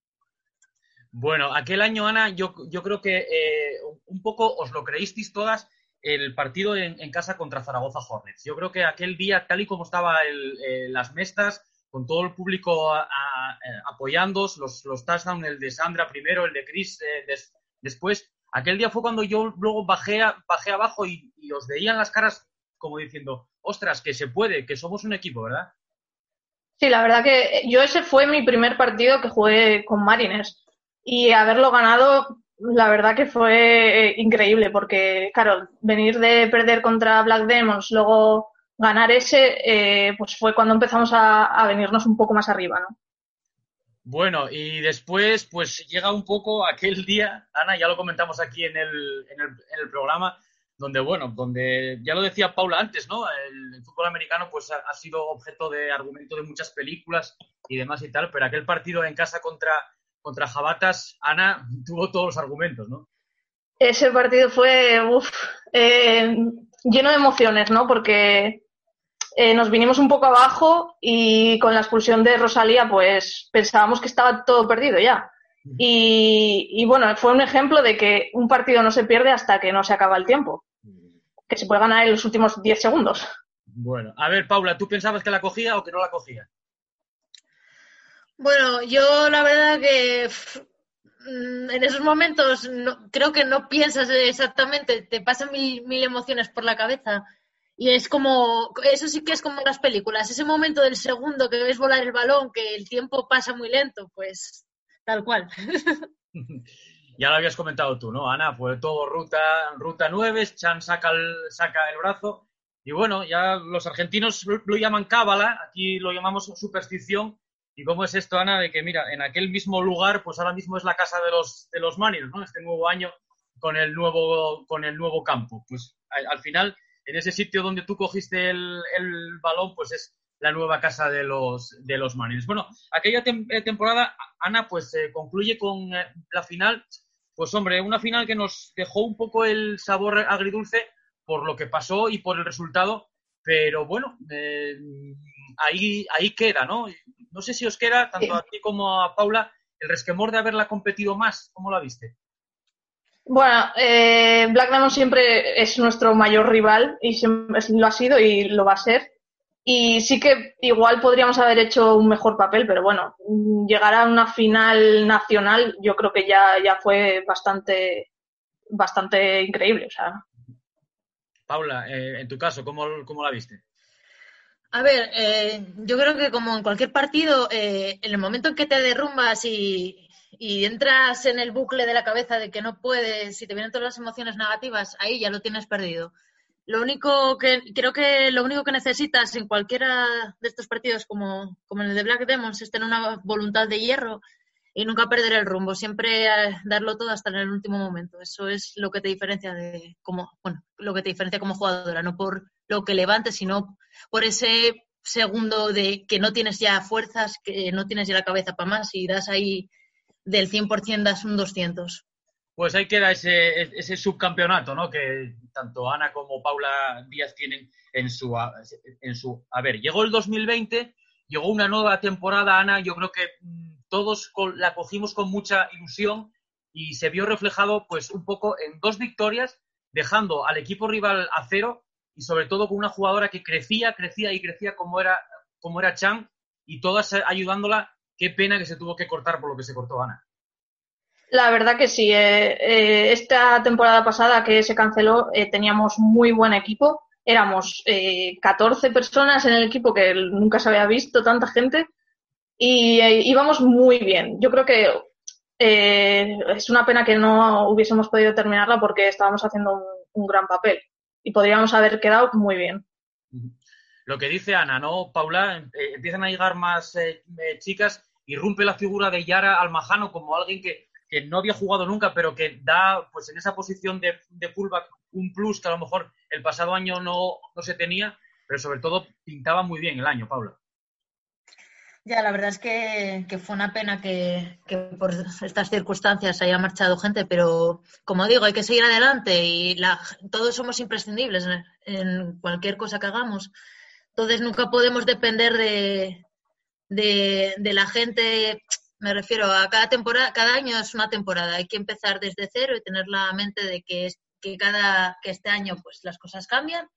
Bueno, aquel año, Ana, yo, creo que eh, un poco os lo creísteis todas el partido en, casa contra Zaragoza Hornets. Yo creo que aquel día, tal y como estaba eh, las mestas, con todo el público a, a, apoyándos, los, los touchdowns, el de Sandra primero, el de Chris eh, des, después, aquel día fue cuando yo luego bajé, bajé abajo y, y os veían las caras como diciendo, ostras, que se puede, que somos un equipo, ¿verdad? Sí, la verdad que yo ese fue mi primer partido que jugué con Mariners y haberlo ganado, la verdad que fue increíble, porque, claro, venir de perder contra Black Demons, luego ganar ese, eh, pues fue cuando empezamos a, a, venirnos un poco más arriba, ¿no? Bueno, y después, pues llega un poco aquel día, Ana, ya lo comentamos aquí en el, en el, en el programa, donde, bueno, donde ya lo decía Paula antes, ¿no? El, el fútbol americano, pues ha, ha, sido objeto de argumento de muchas películas y demás y tal, pero aquel partido en casa contra contra Jabatas, Ana tuvo todos los argumentos, ¿no? Ese partido fue uf, eh, lleno de emociones, ¿no? Porque eh, nos vinimos un poco abajo y con la expulsión de Rosalía, pues pensábamos que estaba todo perdido ya. Y, y, bueno, fue un ejemplo de que un partido no se pierde hasta que no se acaba el tiempo. Que se puede ganar en los últimos 10 segundos. Bueno, a ver, Paula, ¿tú pensabas que la cogía o que no la cogía? Bueno, yo la verdad que mm, en esos momentos no, creo que no piensas exactamente, te pasan mil, mil emociones por la cabeza. Y es como, eso sí que es como las películas, ese momento del segundo que ves volar el balón, que el tiempo pasa muy lento, pues tal cual. ya lo habías comentado tú, ¿no, Ana? Fue todo ruta, ruta 9, Chan saca el, saca el brazo. Y bueno, ya los argentinos lo llaman cábala, aquí lo llamamos superstición, ¿Y cómo es esto, Ana? De que, mira, en aquel mismo lugar, pues ahora mismo es la casa de los, de los Mariners, ¿no? Este nuevo año con el nuevo, con el nuevo campo. Pues al, al final, en ese sitio donde tú cogiste el, el, balón, pues es la nueva casa de los, de los Mariners. Bueno, aquella eh, temporada, Ana, pues eh, concluye con eh, la final. Pues hombre, una final que nos dejó un poco el sabor agridulce por lo que pasó y por el resultado, pero bueno, eh, ahí, ahí queda, ¿no? No sé si os queda, tanto a ti como a Paula, el resquemor de haberla competido más. ¿Cómo la viste? Bueno, eh, Black Diamond siempre es nuestro mayor rival y siempre lo ha sido y lo va a ser. Y sí que igual podríamos haber hecho un mejor papel, pero bueno, llegar a una final nacional yo creo que ya, ya fue bastante, bastante increíble. O sea. Paula, eh, en tu caso, ¿cómo, cómo la viste? A ver, eh, yo creo que como en cualquier partido, eh, en el momento en que te derrumbas y, y, entras en el bucle de la cabeza de que no puedes, si te vienen todas las emociones negativas, ahí ya lo tienes perdido. Lo único que creo que lo único que necesitas en cualquiera de estos partidos, como, como en el de Black Demons, es tener una voluntad de hierro y nunca perder el rumbo, siempre eh, darlo todo hasta en el último momento. Eso es lo que te diferencia de como, bueno, lo que te diferencia como jugadora, no por lo que levantes, sino por ese segundo de que no tienes ya fuerzas, que no tienes ya la cabeza para más y das ahí del 100% das un 200. Pues ahí queda ese, ese subcampeonato, ¿no? Que tanto Ana como Paula Díaz tienen en su, en su... A ver, llegó el 2020, llegó una nueva temporada, Ana, yo creo que mm, todos la cogimos con mucha ilusión y se vio reflejado pues un poco en dos victorias, dejando al equipo rival a cero y sobre todo con una jugadora que crecía, crecía y crecía como era, como era Chan y todas ayudándola. Qué pena que se tuvo que cortar por lo que se cortó Ana. La verdad que sí. Eh, eh, esta temporada pasada que se canceló eh, teníamos muy buen equipo. Éramos 14 personas en el equipo que nunca se había visto tanta gente y íbamos muy bien. Yo creo que es una pena que no hubiésemos podido terminarla porque estábamos haciendo un, gran papel y podríamos haber quedado muy bien. Lo que dice Ana, ¿no, Paula? empiezan a llegar más chicas y rompe la figura de Yara Almajano como alguien que que no había jugado nunca, pero que da, pues en esa posición de, de fullback, un plus que a lo mejor el pasado año no, no se tenía, pero sobre todo pintaba muy bien el año, Paula. Ya, la verdad es que, fue una pena que, por estas circunstancias haya marchado gente, pero como digo, hay que seguir adelante y la, todos somos imprescindibles en, cualquier cosa que hagamos. Entonces nunca podemos depender de, de, de la gente me refiero a cada temporada, cada año es una temporada. Hay que empezar desde cero y tener la mente de que, que cada que este año pues las cosas cambian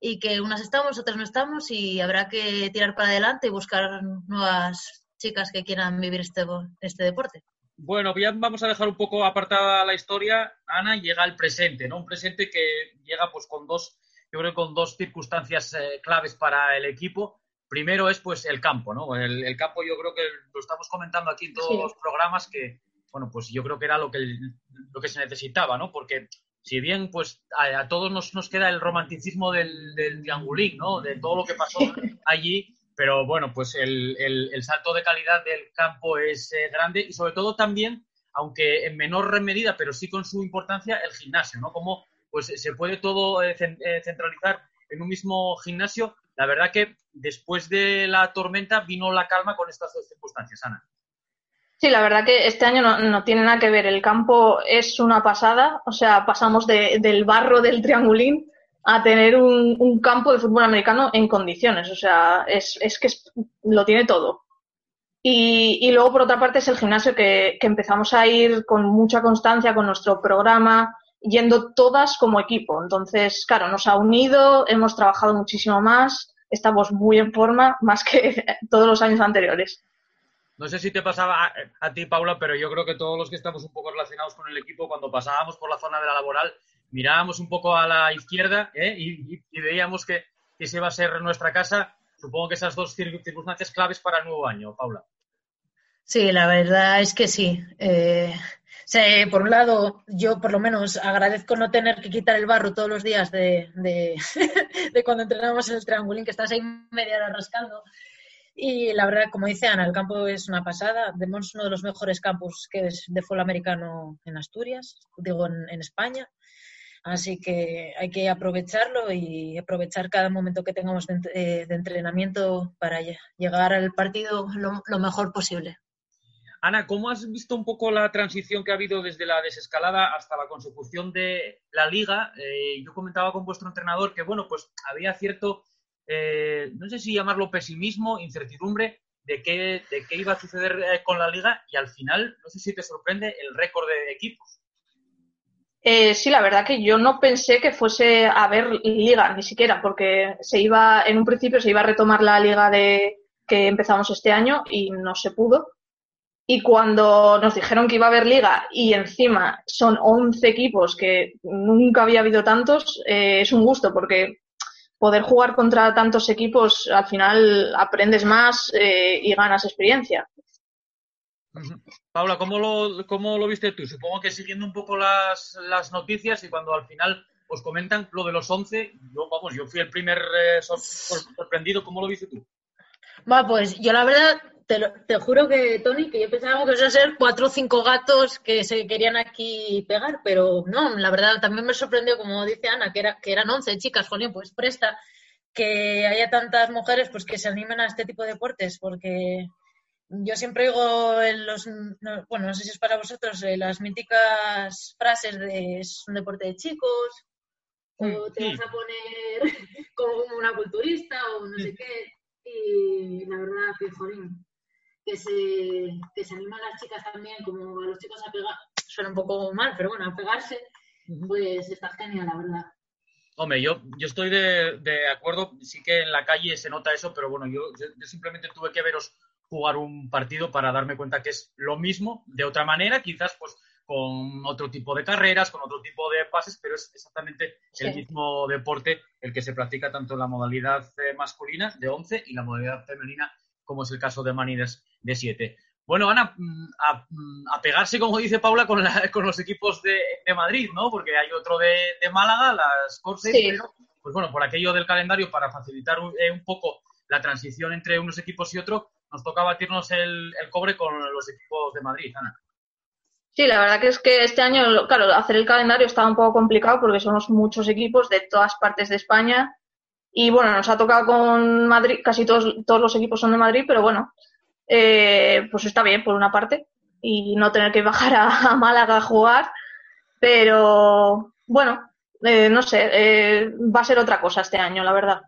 y que unas estamos, otras no estamos y habrá que tirar para adelante y buscar nuevas chicas que quieran vivir este, este deporte. Bueno, ya vamos a dejar un poco apartada la historia, Ana, llega el presente, ¿no? Un presente que llega pues con dos, yo creo con dos circunstancias eh, claves para el equipo. Primero es pues el campo, ¿no? El, campo yo creo que lo estamos comentando aquí en todos los programas que, bueno, pues yo creo que era lo que, lo que se necesitaba, ¿no? Porque si bien pues a, todos nos, nos, queda el romanticismo del, del triangulín, ¿no? De todo lo que pasó allí, pero bueno, pues el, el, salto de calidad del campo es eh, grande y sobre todo también, aunque en menor medida, pero sí con su importancia, el gimnasio, ¿no? Como pues se puede todo eh, eh, centralizar en un mismo gimnasio la verdad que después de la tormenta vino la calma con estas dos circunstancias, Ana. Sí, la verdad que este año no, tiene nada que ver. El campo es una pasada. O sea, pasamos del barro del triangulín a tener un, campo de fútbol americano en condiciones. O sea, es, que lo tiene todo. Y, luego, por otra parte, es el gimnasio que, que empezamos a ir con mucha constancia con nuestro programa, yendo todas como equipo. Entonces, claro, nos ha unido, hemos trabajado muchísimo más, estamos muy en forma, más que todos los años anteriores. No sé si te pasaba a, ti, Paula, pero yo creo que todos los que estamos un poco relacionados con el equipo, cuando pasábamos por la zona de la laboral, mirábamos un poco a la izquierda ¿eh? y, veíamos que, que esa iba a ser nuestra casa. Supongo que esas dos circunstancias claves para el nuevo año, Paula. Sí, la verdad es que sí. Eh, por un lado, yo por lo menos agradezco no tener que quitar el barro todos los días de, de, cuando entrenamos en el triangulín, que estás ahí media hora rascando. Y la verdad, como dice Ana, el campo es una pasada. Tenemos uno de los mejores campos que es de fútbol americano en Asturias, digo en, España. Así que hay que aprovecharlo y aprovechar cada momento que tengamos de, eh, entrenamiento para llegar al partido lo mejor posible. Ana, ¿cómo has visto un poco la transición que ha habido desde la desescalada hasta la consecución de la liga? Eh, yo comentaba con vuestro entrenador que, bueno, pues había cierto, eh, no sé si llamarlo pesimismo, incertidumbre de qué, de qué iba a suceder eh, con la liga y al final, no sé si te sorprende el récord de equipos. Eh, sí, la verdad que yo no pensé que fuese a haber liga, ni siquiera, porque se iba, en un principio se iba a retomar la liga de que empezamos este año y no se pudo. Y cuando nos dijeron que iba a haber liga y encima son 11 equipos que nunca había habido tantos, eh, es un gusto porque poder jugar contra tantos equipos al final aprendes más eh, y ganas experiencia. Paula, ¿cómo lo, ¿cómo lo viste tú? Supongo que siguiendo un poco las, las noticias y cuando al final os comentan lo de los 11, yo, vamos, yo fui el primer eh, sorprendido. ¿Cómo lo viste tú? Va, pues yo la verdad te, te, juro que, Tony, que yo pensaba que iba a ser cuatro o cinco gatos que se querían aquí pegar, pero no, la verdad también me sorprendió, como dice Ana, que, era, que eran once chicas, jolín, pues presta que haya tantas mujeres pues que se animen a este tipo de deportes, porque yo siempre digo en los, bueno, no sé si es para vosotros, eh, las míticas frases de es un deporte de chicos, o mm, te vas a poner como una culturista, o no sé qué, y la verdad que, jolín, que se, que se animan las chicas también, como a los chicos a pegar, suena un poco mal, pero bueno, a pegarse, pues está genial, la verdad. Hombre, yo, yo estoy de, de, acuerdo, sí que en la calle se nota eso, pero bueno, yo, yo, simplemente tuve que veros jugar un partido para darme cuenta que es lo mismo, de otra manera, quizás pues con otro tipo de carreras, con otro tipo de pases, pero es exactamente el mismo deporte el que se practica tanto en la modalidad eh, masculina de 11 y la modalidad femenina como es el caso de Manides de 7. Bueno, Ana, mm, mm, a, pegarse, como dice Paula, con, con los equipos de, Madrid, ¿no? Porque hay otro de, Málaga, las Corses, pero, pues bueno, por aquello del calendario, para facilitar eh, un, poco la transición entre unos equipos y otros, nos toca batirnos el, el cobre con los equipos de Madrid, Ana. Sí, la verdad que es que este año, claro, hacer el calendario estaba un poco complicado porque somos muchos equipos de todas partes de España y bueno, nos ha tocado con Madrid, casi todos, todos los equipos son de Madrid, pero bueno, eh, pues está bien por una parte y no tener que bajar a, Málaga a jugar, pero bueno, eh, no sé, eh, va a ser otra cosa este año, la verdad.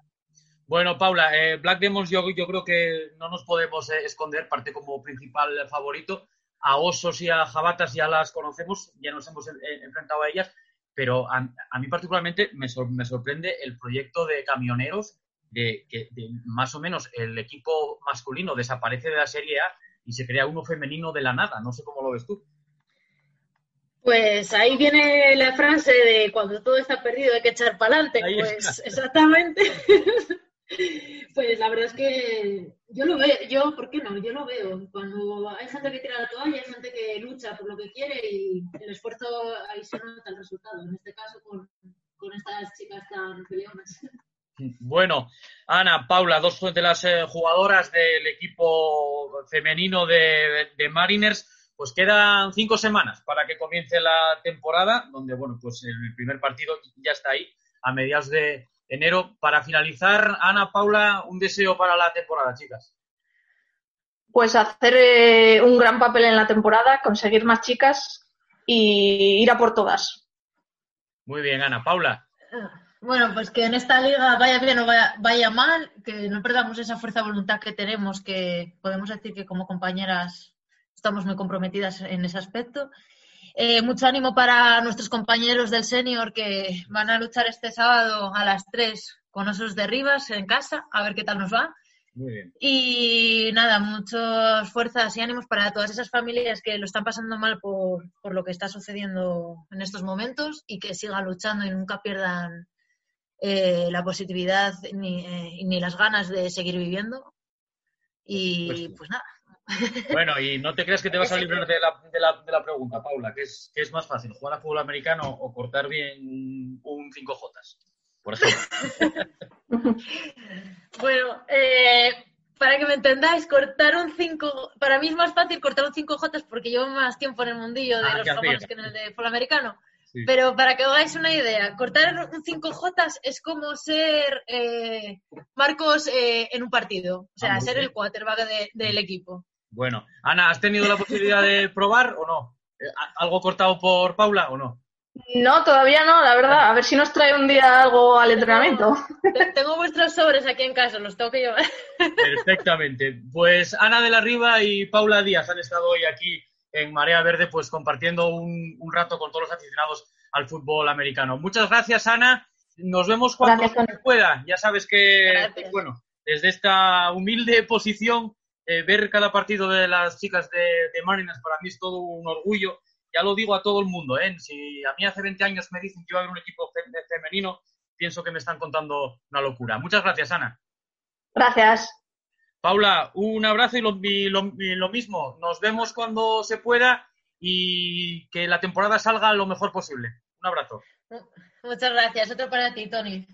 Bueno, Paula, Black Demons yo, creo que no nos podemos esconder, parte como principal favorito. A Osos y a Jabatas ya las conocemos, ya nos hemos enfrentado a ellas, pero a, mí particularmente me, me, sorprende el proyecto de camioneros, de que más o menos el equipo masculino desaparece de la Serie A y se crea uno femenino de la nada. No sé cómo lo ves tú. Pues ahí viene la frase de cuando todo está perdido hay que echar para adelante. Pues exactamente. Pues la verdad es que yo lo veo, yo, ¿por qué no? Yo lo veo. Cuando hay gente que tira la toalla, hay gente que lucha por lo que quiere y el esfuerzo ahí se nota el resultado. En este caso con, estas chicas tan peleonas. Bueno, Ana, Paula, dos de las eh, jugadoras del equipo femenino de, de, Mariners, pues quedan cinco semanas para que comience la temporada, donde, bueno, pues el primer partido ya está ahí a mediados de, enero. Para finalizar, Ana, Paula, un deseo para la temporada, chicas. Pues hacer eh, un gran papel en la temporada, conseguir más chicas y ir a por todas. Muy bien, Ana. Paula. Bueno, pues que en esta liga vaya bien o vaya, vaya mal, que no perdamos esa fuerza de voluntad que tenemos, que podemos decir que como compañeras estamos muy comprometidas en ese aspecto eh, mucho ánimo para nuestros compañeros del senior que van a luchar este sábado a las 3 con Osos de Rivas en casa, a ver qué tal nos va. Muy bien. Y nada, muchas fuerzas y ánimos para todas esas familias que lo están pasando mal por, por lo que está sucediendo en estos momentos y que sigan luchando y nunca pierdan eh, la positividad ni, eh, ni las ganas de seguir viviendo. Y pues nada, bueno, y no te creas que te vas a librar de la, de la, de la pregunta, Paula, ¿qué es, es más fácil, jugar a fútbol americano o cortar bien un 5J? Por ejemplo. bueno, eh, para que me entendáis, cortar un 5, para mí es más fácil cortar un 5J porque llevo más tiempo en el mundillo de ah, los famosos que en el de fútbol americano. Pero para que os hagáis una idea, cortar un 5J es como ser eh, Marcos eh, en un partido, o sea, ah, ser el quarterback del equipo. Bueno, Ana, ¿has tenido la posibilidad de probar o no? Eh, ¿Algo cortado por Paula o no? No, todavía no, la verdad. A ver si nos trae un día algo al entrenamiento. Tengo vuestros sobres aquí en casa, los tengo que llevar. Perfectamente. Pues Ana de la Riva y Paula Díaz han estado hoy aquí en Marea Verde, pues compartiendo un, rato con todos los aficionados al fútbol americano. Muchas gracias, Ana. Nos vemos cuando se pueda. Ya sabes que, bueno, desde esta humilde posición, eh, ver cada partido de las chicas de, de Mariners para mí es todo un orgullo. Ya lo digo a todo el mundo, ¿eh? Si a mí hace 20 años me dicen que iba a haber un equipo femenino, pienso que me están contando una locura. Muchas gracias, Ana. Gracias. Paula, un abrazo y lo, mismo. Nos vemos cuando se pueda y que la temporada salga lo mejor posible. Un abrazo. Muchas gracias. Otro para ti, Tony.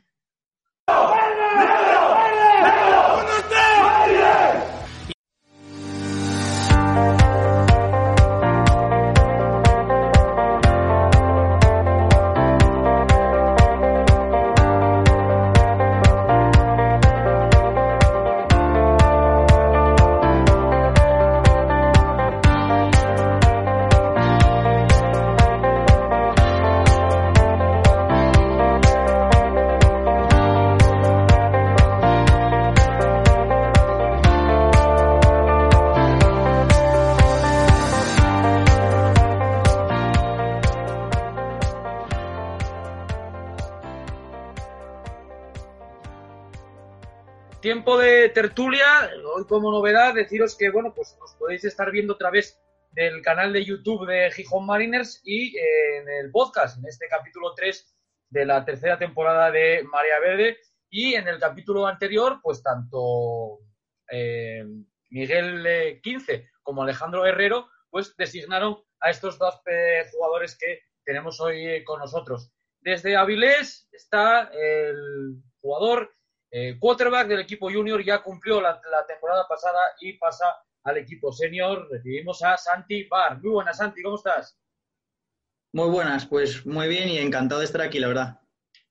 Tiempo de tertulia, hoy como novedad deciros que, bueno, pues nos podéis estar viendo a través del canal de YouTube de Gijón Mariners y eh, en el podcast, en este capítulo 3 de la tercera temporada de María Verde. Y en el capítulo anterior, pues tanto eh, Miguel 15 eh, como Alejandro Herrero, pues designaron a estos dos jugadores que tenemos hoy con nosotros. Desde Avilés está el jugador eh, quarterback del equipo junior ya cumplió la, temporada pasada y pasa al equipo senior. Recibimos a Santi Bar. Muy buenas, Santi, ¿cómo estás? Muy buenas, pues muy bien y encantado de estar aquí, la verdad.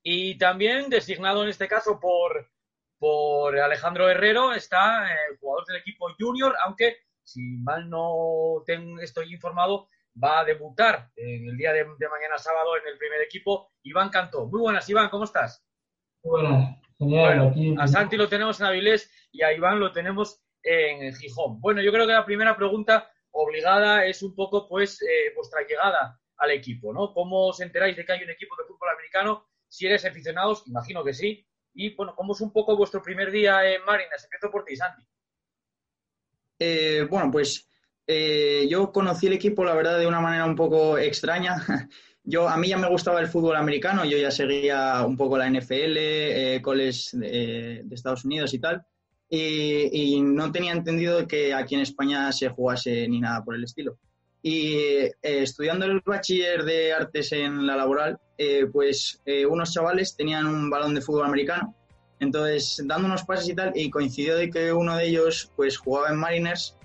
Y también designado en este caso por, por Alejandro Herrero está el jugador del equipo junior, aunque si mal no tengo, estoy informado, va a debutar en el día de, de mañana sábado en el primer equipo, Iván Cantó. Muy buenas, Iván, ¿cómo estás? Muy buenas a Santi lo tenemos en Avilés y a Iván lo tenemos en Gijón. Bueno, yo creo que la primera pregunta obligada es un poco, pues, eh, vuestra llegada al equipo, ¿no? ¿Cómo os enteráis de que hay un equipo de fútbol americano? Si eres aficionados, imagino que sí. Y, bueno, ¿cómo es un poco vuestro primer día en Marinas? Empiezo por ti, Santi. Eh, bueno, pues eh, yo conocí el equipo, la verdad, de una manera un poco extraña. Yo, a mí ya me gustaba el fútbol americano, yo ya seguía un poco la NFL, eh, de, Estados Unidos y tal, y, no tenía entendido que aquí en España se jugase ni nada por el estilo. Y eh, estudiando el bachiller de artes en la laboral, eh, pues eh, unos chavales tenían un balón de fútbol americano, entonces dando unos pases y tal, y coincidió de que uno de ellos pues jugaba en Mariners,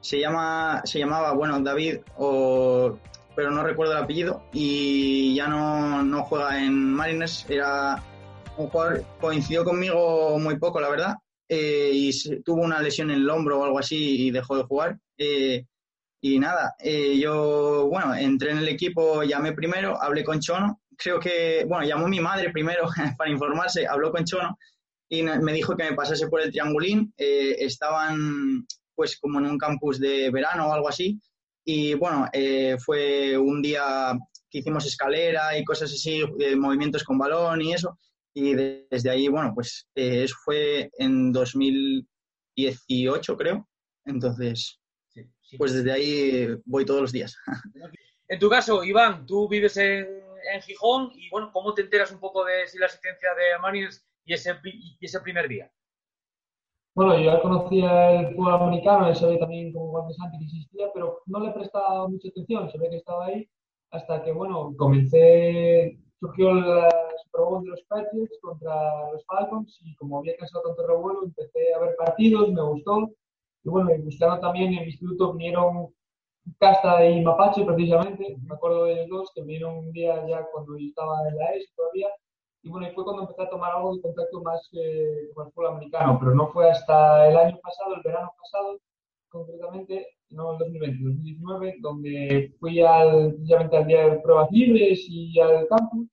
se, llama, se llamaba, bueno, David o pero no recuerdo el apellido, y ya no, no juega en Mariners. Era un jugador, coincidió conmigo muy poco, la verdad, eh, y tuvo una lesión en el hombro o algo así y dejó de jugar. Eh, y nada, eh, yo, bueno, entré en el equipo, llamé primero, hablé con Chono, creo que, bueno, llamó mi madre primero para informarse, habló con Chono y me dijo que me pasase por el triangulín, estaban pues como en un campus de verano o algo así, y bueno, eh, fue un día que hicimos escalera y cosas así, de movimientos con balón y eso. Y desde ahí, bueno, pues eh, eso fue en 2018, creo. Entonces, pues desde ahí voy todos los días. En tu caso, Iván, tú vives en, en Gijón y, bueno, ¿cómo te enteras un poco de si la asistencia de Mariners y ese, y ese primer día? Bueno, yo ya conocía el fútbol americano, se ve también como Juan Santi que existía, pero no le prestaba mucha atención, ve que estaba ahí, hasta que, bueno, comencé, surgió la Super de los Patriots contra los Falcons y como había cansado tanto revuelo, empecé a ver partidos, me gustó, y bueno, y buscando también en el instituto vinieron Casta y Mapache precisamente, me acuerdo de ellos dos, que vinieron un día ya cuando yo estaba en la ES todavía, y bueno, y fue cuando empecé a tomar algo de contacto más eh, con el fútbol americano, pero no fue hasta el año pasado, el verano pasado, concretamente, no el 2020, 2019, donde fui al, al día de pruebas libres y al campus.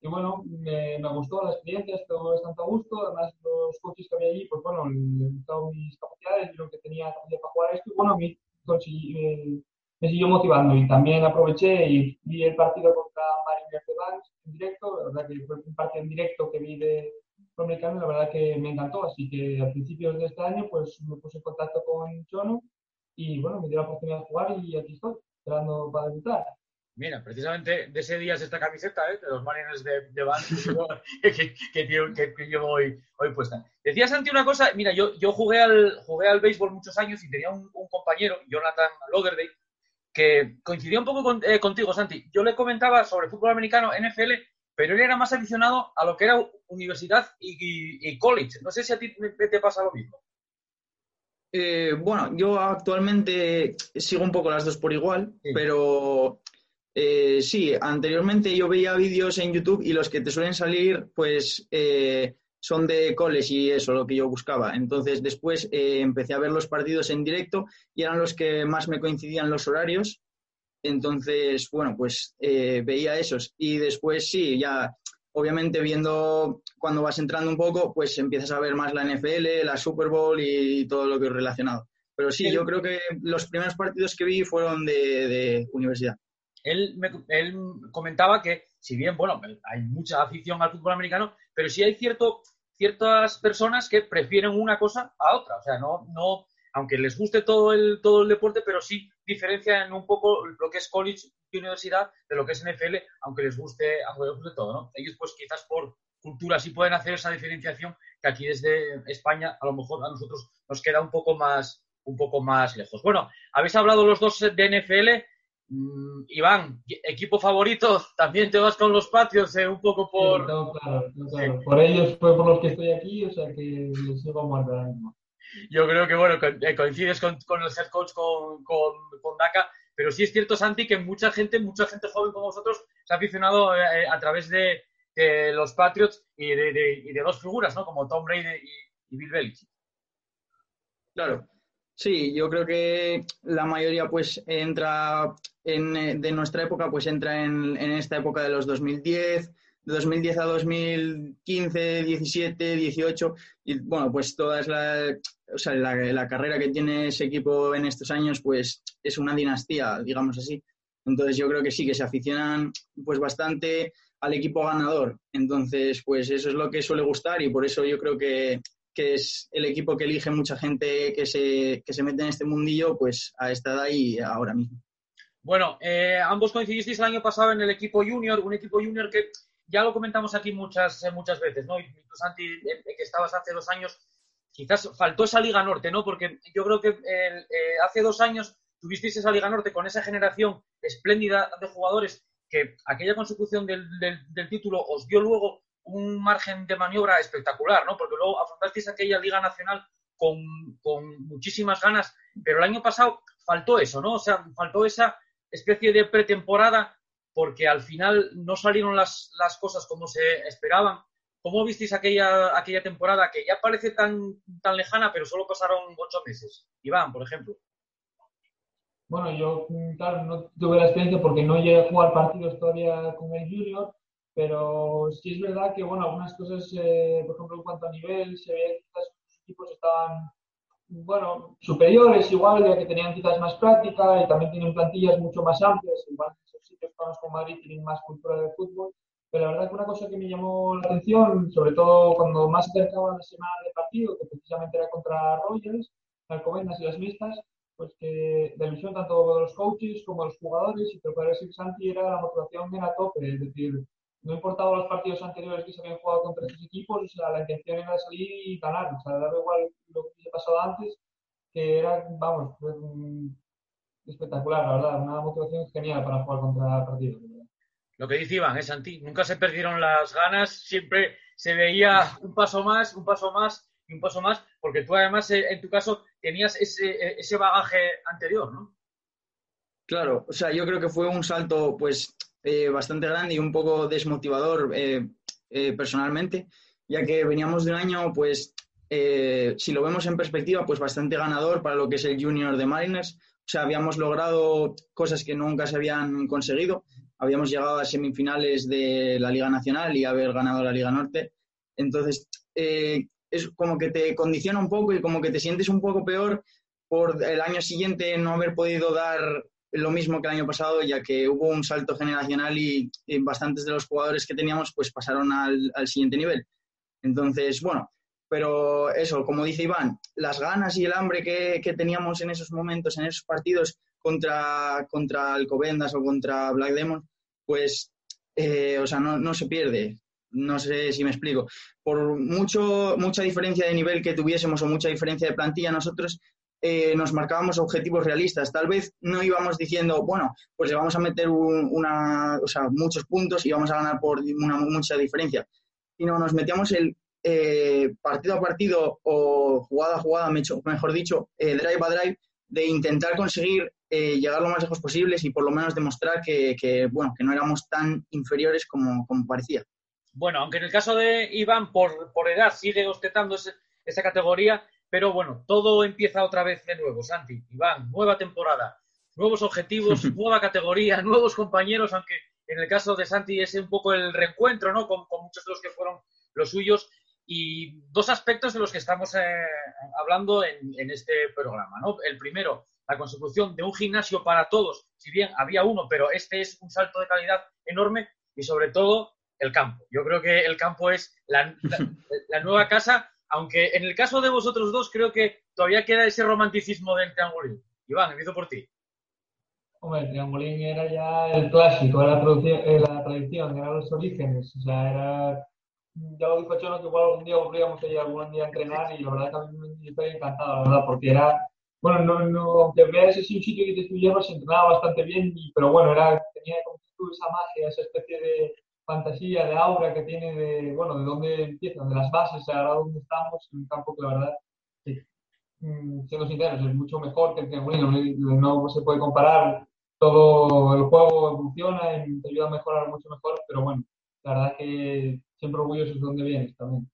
Y bueno, me, me gustó la experiencia, estuvo bastante a gusto. Además, los coaches que había allí, pues bueno, les gustaron mis capacidades, vieron que tenía capacidad para jugar esto. Y bueno, me, me siguió motivando. Y también aproveché y vi el partido contra Mariners de Vans en directo, la verdad que fue un partido en directo que vi de americano la verdad que me encantó, así que a principios de este año pues me puse en contacto con Chono y bueno, me dio la oportunidad de jugar y aquí estoy, esperando para debutar. Mira, precisamente de ese día es esta camiseta ¿eh? de los Mariners de, de que, que, que, que, llevo hoy, hoy puesta. Decía Santi una cosa, mira, yo, yo jugué, al, jugué al béisbol muchos años y tenía un, un compañero, Jonathan Lauderdale, que coincidía un poco con, eh, contigo, Santi. Yo le comentaba sobre fútbol americano, NFL, pero él era más aficionado a lo que era universidad y, y, college. No sé si a ti te pasa lo mismo. Eh, bueno, yo actualmente sigo un poco las dos por igual, sí. pero eh, sí, anteriormente yo veía vídeos en YouTube y los que te suelen salir, pues eh, son de college y eso, lo que yo buscaba. Entonces después eh, empecé a ver los partidos en directo y eran los que más me coincidían los horarios. Entonces, bueno, pues eh, veía esos. Y después sí, ya obviamente viendo cuando vas entrando un poco, pues empiezas a ver más la NFL, la Super Bowl y todo lo que es relacionado. Pero sí, yo creo que los primeros partidos que vi fueron de, de universidad él, me, él comentaba que, si bien, bueno, hay mucha afición al fútbol americano, pero sí hay cierto, ciertas personas que prefieren una cosa a otra. O sea, no, no, aunque les guste todo el, todo el deporte, pero sí diferencian un poco lo que es college y universidad de lo que es NFL, aunque les guste, aunque les guste todo, ¿no? Ellos, pues quizás por cultura sí pueden hacer esa diferenciación que aquí desde España, a lo mejor a nosotros nos queda un poco más, un poco más lejos. Bueno, habéis hablado los dos de NFL. Mm, Iván, equipo favorito, también te vas con los patios, eh, un poco por... Sí, no, claro, no, claro. Por ellos fue por los que estoy aquí, o sea que les sigo muerto ahora mismo. Yo creo que, bueno, coincides con, con el head coach, con, con, con, DACA, pero sí es cierto, Santi, que mucha gente, mucha gente joven como vosotros se ha aficionado eh, a través de, de, los Patriots y de, de, y de, dos figuras, ¿no? Como Tom Brady y, y Bill Belichick. Claro, Sí, yo creo que la mayoría pues entra en, de nuestra época pues entra en, en, esta época de los 2010, de 2010 a 2015, 17, 18 y bueno pues toda es la, carrera que tiene ese equipo en estos años pues es una dinastía, digamos así. Entonces yo creo que sí, que se aficionan pues bastante al equipo ganador. Entonces pues eso es lo que suele gustar y por eso yo creo que que es el equipo que elige mucha gente que se, que se mete en este mundillo, pues a esta edad y ahora mismo. Bueno, eh, ambos coincidisteis el año pasado en el equipo junior, un equipo junior que ya lo comentamos aquí muchas, muchas veces, ¿no? Y tú, Santi, eh, que estabas hace dos años, quizás faltó esa Liga Norte, ¿no? Porque yo creo que eh, eh, hace dos años tuvisteis esa Liga Norte con esa generación espléndida de jugadores que aquella consecución del, del, del título os dio luego un margen de maniobra espectacular, ¿no? Porque luego afrontasteis aquella Liga Nacional con, con, muchísimas ganas, pero el año pasado faltó eso, ¿no? O sea, faltó esa especie de pretemporada porque al final no salieron las, las cosas como se esperaban. ¿Cómo visteis aquella, aquella temporada que ya parece tan, tan lejana, pero solo pasaron ocho meses? Iván, por ejemplo. Bueno, yo, claro, no tuve la experiencia porque no llegué a jugar partidos todavía con el Junior, pero sí es verdad que, bueno, algunas cosas, eh, por ejemplo, en cuanto a nivel, se ve que los equipos estaban, bueno, superiores, igual, ya que tenían quizás más práctica y también tienen plantillas mucho más amplias, igual en esos sitios como Madrid tienen más cultura de fútbol. Pero la verdad que una cosa que me llamó la atención, sobre todo cuando más acercaba la semana de partido, que precisamente era contra Rogers, Alcobendas y las mixtas, pues que la ilusión tanto de los coaches como de los jugadores, y te lo decir Santi, era la motivación bien a tope, es decir, no importaba los partidos anteriores que se habían jugado contra estos equipos, o sea, la intención era salir y ganar, o sea, daba igual lo que hubiese pasado antes, que era, vamos, espectacular, la verdad, una motivación genial para jugar contra partidos. Lo que dice Iván, es Santi, nunca se perdieron las ganas, siempre se veía un paso más, un paso más y un paso más, porque tú además, eh, en tu caso, tenías ese, ese bagaje anterior, ¿no? Claro, o sea, yo creo que fue un salto, pues, eh, bastante grande y un poco desmotivador eh, eh, personalmente, ya que veníamos de un año, pues, eh, si lo vemos en perspectiva, pues bastante ganador para lo que es el junior de Mariners. O sea, habíamos logrado cosas que nunca se habían conseguido. Habíamos llegado a semifinales de la Liga Nacional y haber ganado la Liga Norte. Entonces, es como que te condiciona un poco y como que te sientes un poco peor por el año siguiente no haber podido dar lo mismo que el año pasado, ya que hubo un salto generacional y, y bastantes de los jugadores que teníamos pues pasaron al, siguiente nivel. Entonces, bueno, pero eso, como dice Iván, las ganas y el hambre que, que teníamos en esos momentos, en esos partidos contra, contra Alcobendas o contra Black Demon, pues, eh, o sea, no, no, se pierde. No sé si me explico. Por mucho, mucha diferencia de nivel que tuviésemos o mucha diferencia de plantilla, nosotros eh, nos marcábamos objetivos realistas. Tal vez no íbamos diciendo, bueno, pues le vamos a meter un, una, o sea, muchos puntos y vamos a ganar por una mucha diferencia. Sino nos metíamos el eh, partido a partido o jugada a jugada, mejor dicho, eh, drive a drive, de intentar conseguir eh, llegar lo más lejos posibles y por lo menos demostrar que, que bueno, que no éramos tan inferiores como, como, parecía. Bueno, aunque en el caso de Iván, por, por edad, sigue ostentando esa categoría, pero bueno, todo empieza otra vez de nuevo, Santi. Iván, nueva temporada, nuevos objetivos, nueva categoría, nuevos compañeros, aunque en el caso de Santi es un poco el reencuentro, ¿no? Con, con muchos de los que fueron los suyos y dos aspectos de los que estamos eh, hablando en, en, este programa. ¿no? El primero, la consecución de un gimnasio para todos, si bien había uno, pero este es un salto de calidad enorme y sobre todo el campo. Yo creo que el campo es la, la, la nueva casa, aunque en el caso de vosotros dos creo que todavía queda ese romanticismo del triangulín. Iván, empiezo por ti. Hombre, el triangulín era ya el clásico, era la, eh, tradición, eran los orígenes, o sea, era ya lo dijo Chono que igual algún día volvíamos a ir algún día a entrenar y la verdad que a mí me estoy encantado, la verdad, porque era, bueno, no, no, aunque veas ese un sitio que te estuviera, se entrenaba bastante bien, pero bueno, era, tenía como esa magia, esa especie de fantasía, de aura que tiene de, bueno, de dónde empiezan, de las bases, ahora dónde estamos, en un campo que la verdad, sí, mm, siendo sinceros, es mucho mejor que el que, bueno, no se puede comparar, todo el juego evoluciona y te ayuda a mejorar mucho mejor, pero bueno, la verdad que siempre orgulloso de dónde vienes también.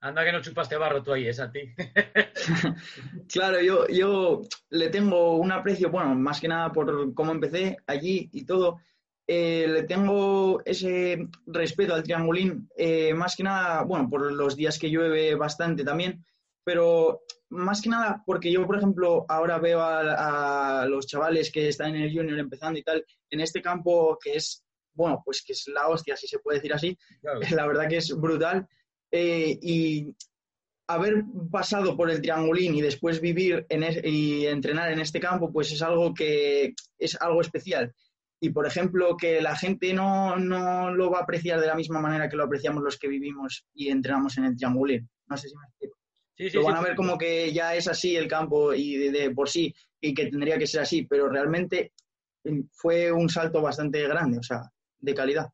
Anda que no chupaste barro tú ahí, es a ti. claro, yo, yo le tengo un aprecio, bueno, más que nada por cómo empecé allí y todo. Eh, le tengo ese respeto al triangulín, eh, más que nada, bueno, por los días que llueve bastante también, pero más que nada porque yo, por ejemplo, ahora veo a, a los chavales que están en el junior empezando y tal, en este campo que es bueno, pues que es la hostia, si se puede decir así. Claro. La verdad que es brutal. Eh, y haber pasado por el triangulín y después vivir en es, y entrenar en este campo, pues es algo que es algo especial. Y, por ejemplo, que la gente no, no lo va a apreciar de la misma manera que lo apreciamos los que vivimos y entrenamos en el triangulín. No sé si me explico. Sí, sí, lo van sí, a ver como que ya es así el campo y de, de por sí y que tendría que ser así, pero realmente fue un salto bastante grande. O sea, de calidad.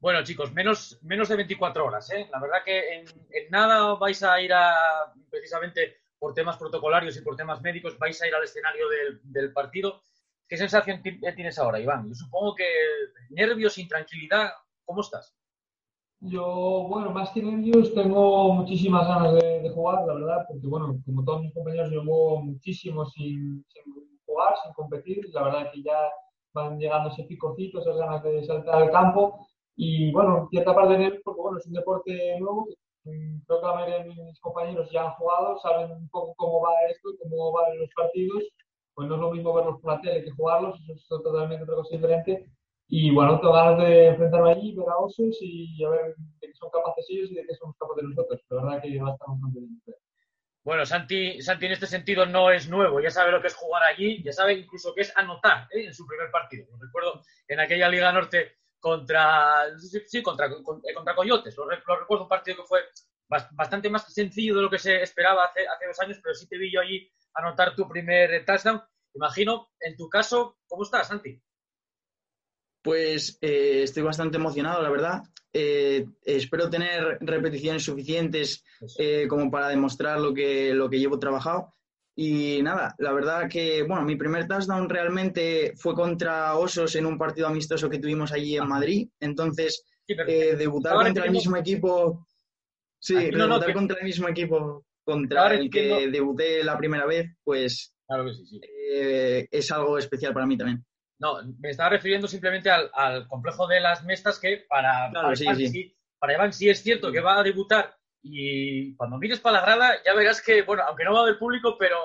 Bueno, chicos, menos, menos de 24 horas. ¿eh? La verdad que en, en, nada vais a ir a, precisamente por temas protocolarios y por temas médicos, vais a ir al escenario del, del partido. ¿Qué sensación tienes ahora, Iván? Yo supongo que nervios, intranquilidad, ¿cómo estás? Yo, bueno, más que nervios, tengo muchísimas ganas de, jugar, la verdad, porque, bueno, como todos mis compañeros, llevo muchísimo sin, jugar, sin competir. La verdad que ya van llegando ese picocito, esas ganas de saltar al campo. Y bueno, cierta parte de él, porque bueno, es un deporte nuevo, mm, creo que la mayoría de mis compañeros ya han jugado, saben un poco cómo va esto, cómo van los partidos. Pues no es lo mismo verlos por la tele que jugarlos, eso es totalmente otra cosa diferente. Y bueno, tengo ganas de enfrentarme allí, ver a Osos y a ver de qué son capaces ellos y de qué somos capaces nosotros. La verdad que va a estar bastante bien. Bueno, Santi, Santi en este sentido no es nuevo, ya sabe lo que es jugar allí, ya sabe incluso que es anotar ¿eh? en su primer partido. Lo recuerdo en aquella Liga Norte contra, sí, contra, contra Coyotes, lo, recuerdo un partido que fue bastante más sencillo de lo que se esperaba hace, hace dos años, pero sí te vi yo allí anotar tu primer touchdown. Imagino, en tu caso, ¿cómo estás, Santi? Pues eh, estoy bastante emocionado, la verdad. Eh, espero tener repeticiones suficientes eh, como para demostrar lo que, lo que llevo trabajado. Y nada, la verdad que, bueno, mi primer touchdown realmente fue contra Osos en un partido amistoso que tuvimos allí en Madrid. Entonces, sí, eh, debutar contra el mismo equipo. Sí, Aquí, no, debutar no, contra el mismo equipo contra el que debuté la primera vez, pues claro que sí, sí. Eh, es algo especial para mí también. No, me estaba refiriendo simplemente al, al complejo de las mestas que para, claro, para, sí, Iván, sí. sí, para Iván sí es cierto que va a debutar y cuando mires para la grada ya verás que, bueno, aunque no va a haber público, pero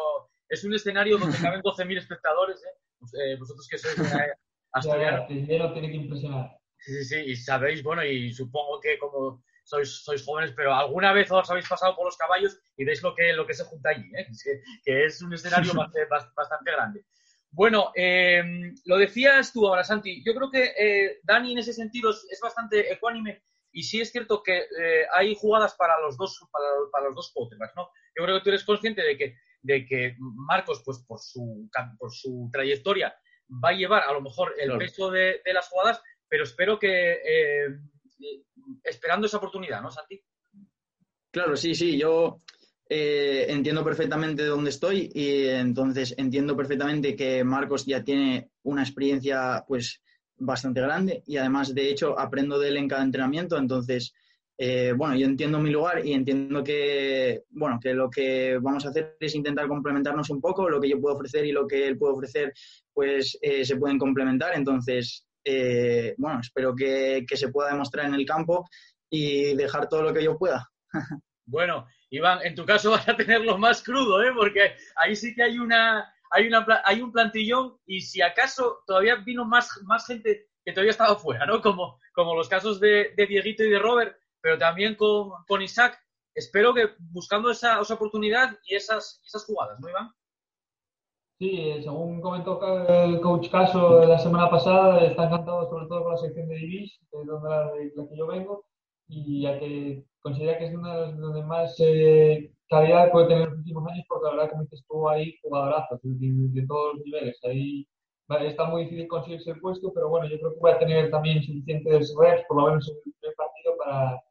es un escenario donde caben 12.000 espectadores, ¿eh? eh, vosotros que sois asturianos. El dinero tiene que impresionar. Sí, sí, sí, y sabéis, bueno, y supongo que como sois, sois jóvenes, pero alguna vez os habéis pasado por los caballos y veis lo que, lo que se junta allí, ¿eh? que, que, es un escenario bastante, bastante grande. Bueno, eh, lo decías tú ahora, Santi. Yo creo que eh, Dani en ese sentido es, es, bastante ecuánime y sí es cierto que eh, hay jugadas para los dos para, para los dos quarterbacks, ¿no? Yo creo que tú eres consciente de que, de que Marcos, pues por su, por su trayectoria, va a llevar a lo mejor el claro. peso de, de, las jugadas, pero espero que esperando esa oportunidad, ¿no, Santi? Claro, sí, sí. Yo eh, entiendo perfectamente dónde estoy y entonces entiendo perfectamente que Marcos ya tiene una experiencia pues bastante grande y además de hecho aprendo de él en cada entrenamiento entonces eh, bueno yo entiendo mi lugar y entiendo que bueno que lo que vamos a hacer es intentar complementarnos un poco lo que yo puedo ofrecer y lo que él puede ofrecer pues eh, se pueden complementar entonces eh, bueno espero que, que se pueda demostrar en el campo y dejar todo lo que yo pueda Bueno, Iván, en tu caso vas a tenerlo más crudo, ¿eh? porque ahí sí que hay una, hay una hay un plantillón y si acaso todavía vino más, más gente que todavía estaba fuera, ¿no? Como, como los casos de, de Dieguito y de Robert, pero también con, con Isaac. Espero que buscando esa, esa oportunidad y esas, esas jugadas, ¿no, Iván? Sí, según comentó el coach Caso la semana pasada, está encantado sobre todo con la sección de Divis, es donde la, la que yo vengo, y ya que considera que es una de las donde más eh, calidad puede tener en los últimos años, porque la verdad, como dices tú, hay jugadorazos de, de, todos los niveles. Ahí está muy difícil conseguirse el puesto, pero bueno, yo creo que voy a tener también suficientes reps, por lo menos en el primer partido, para,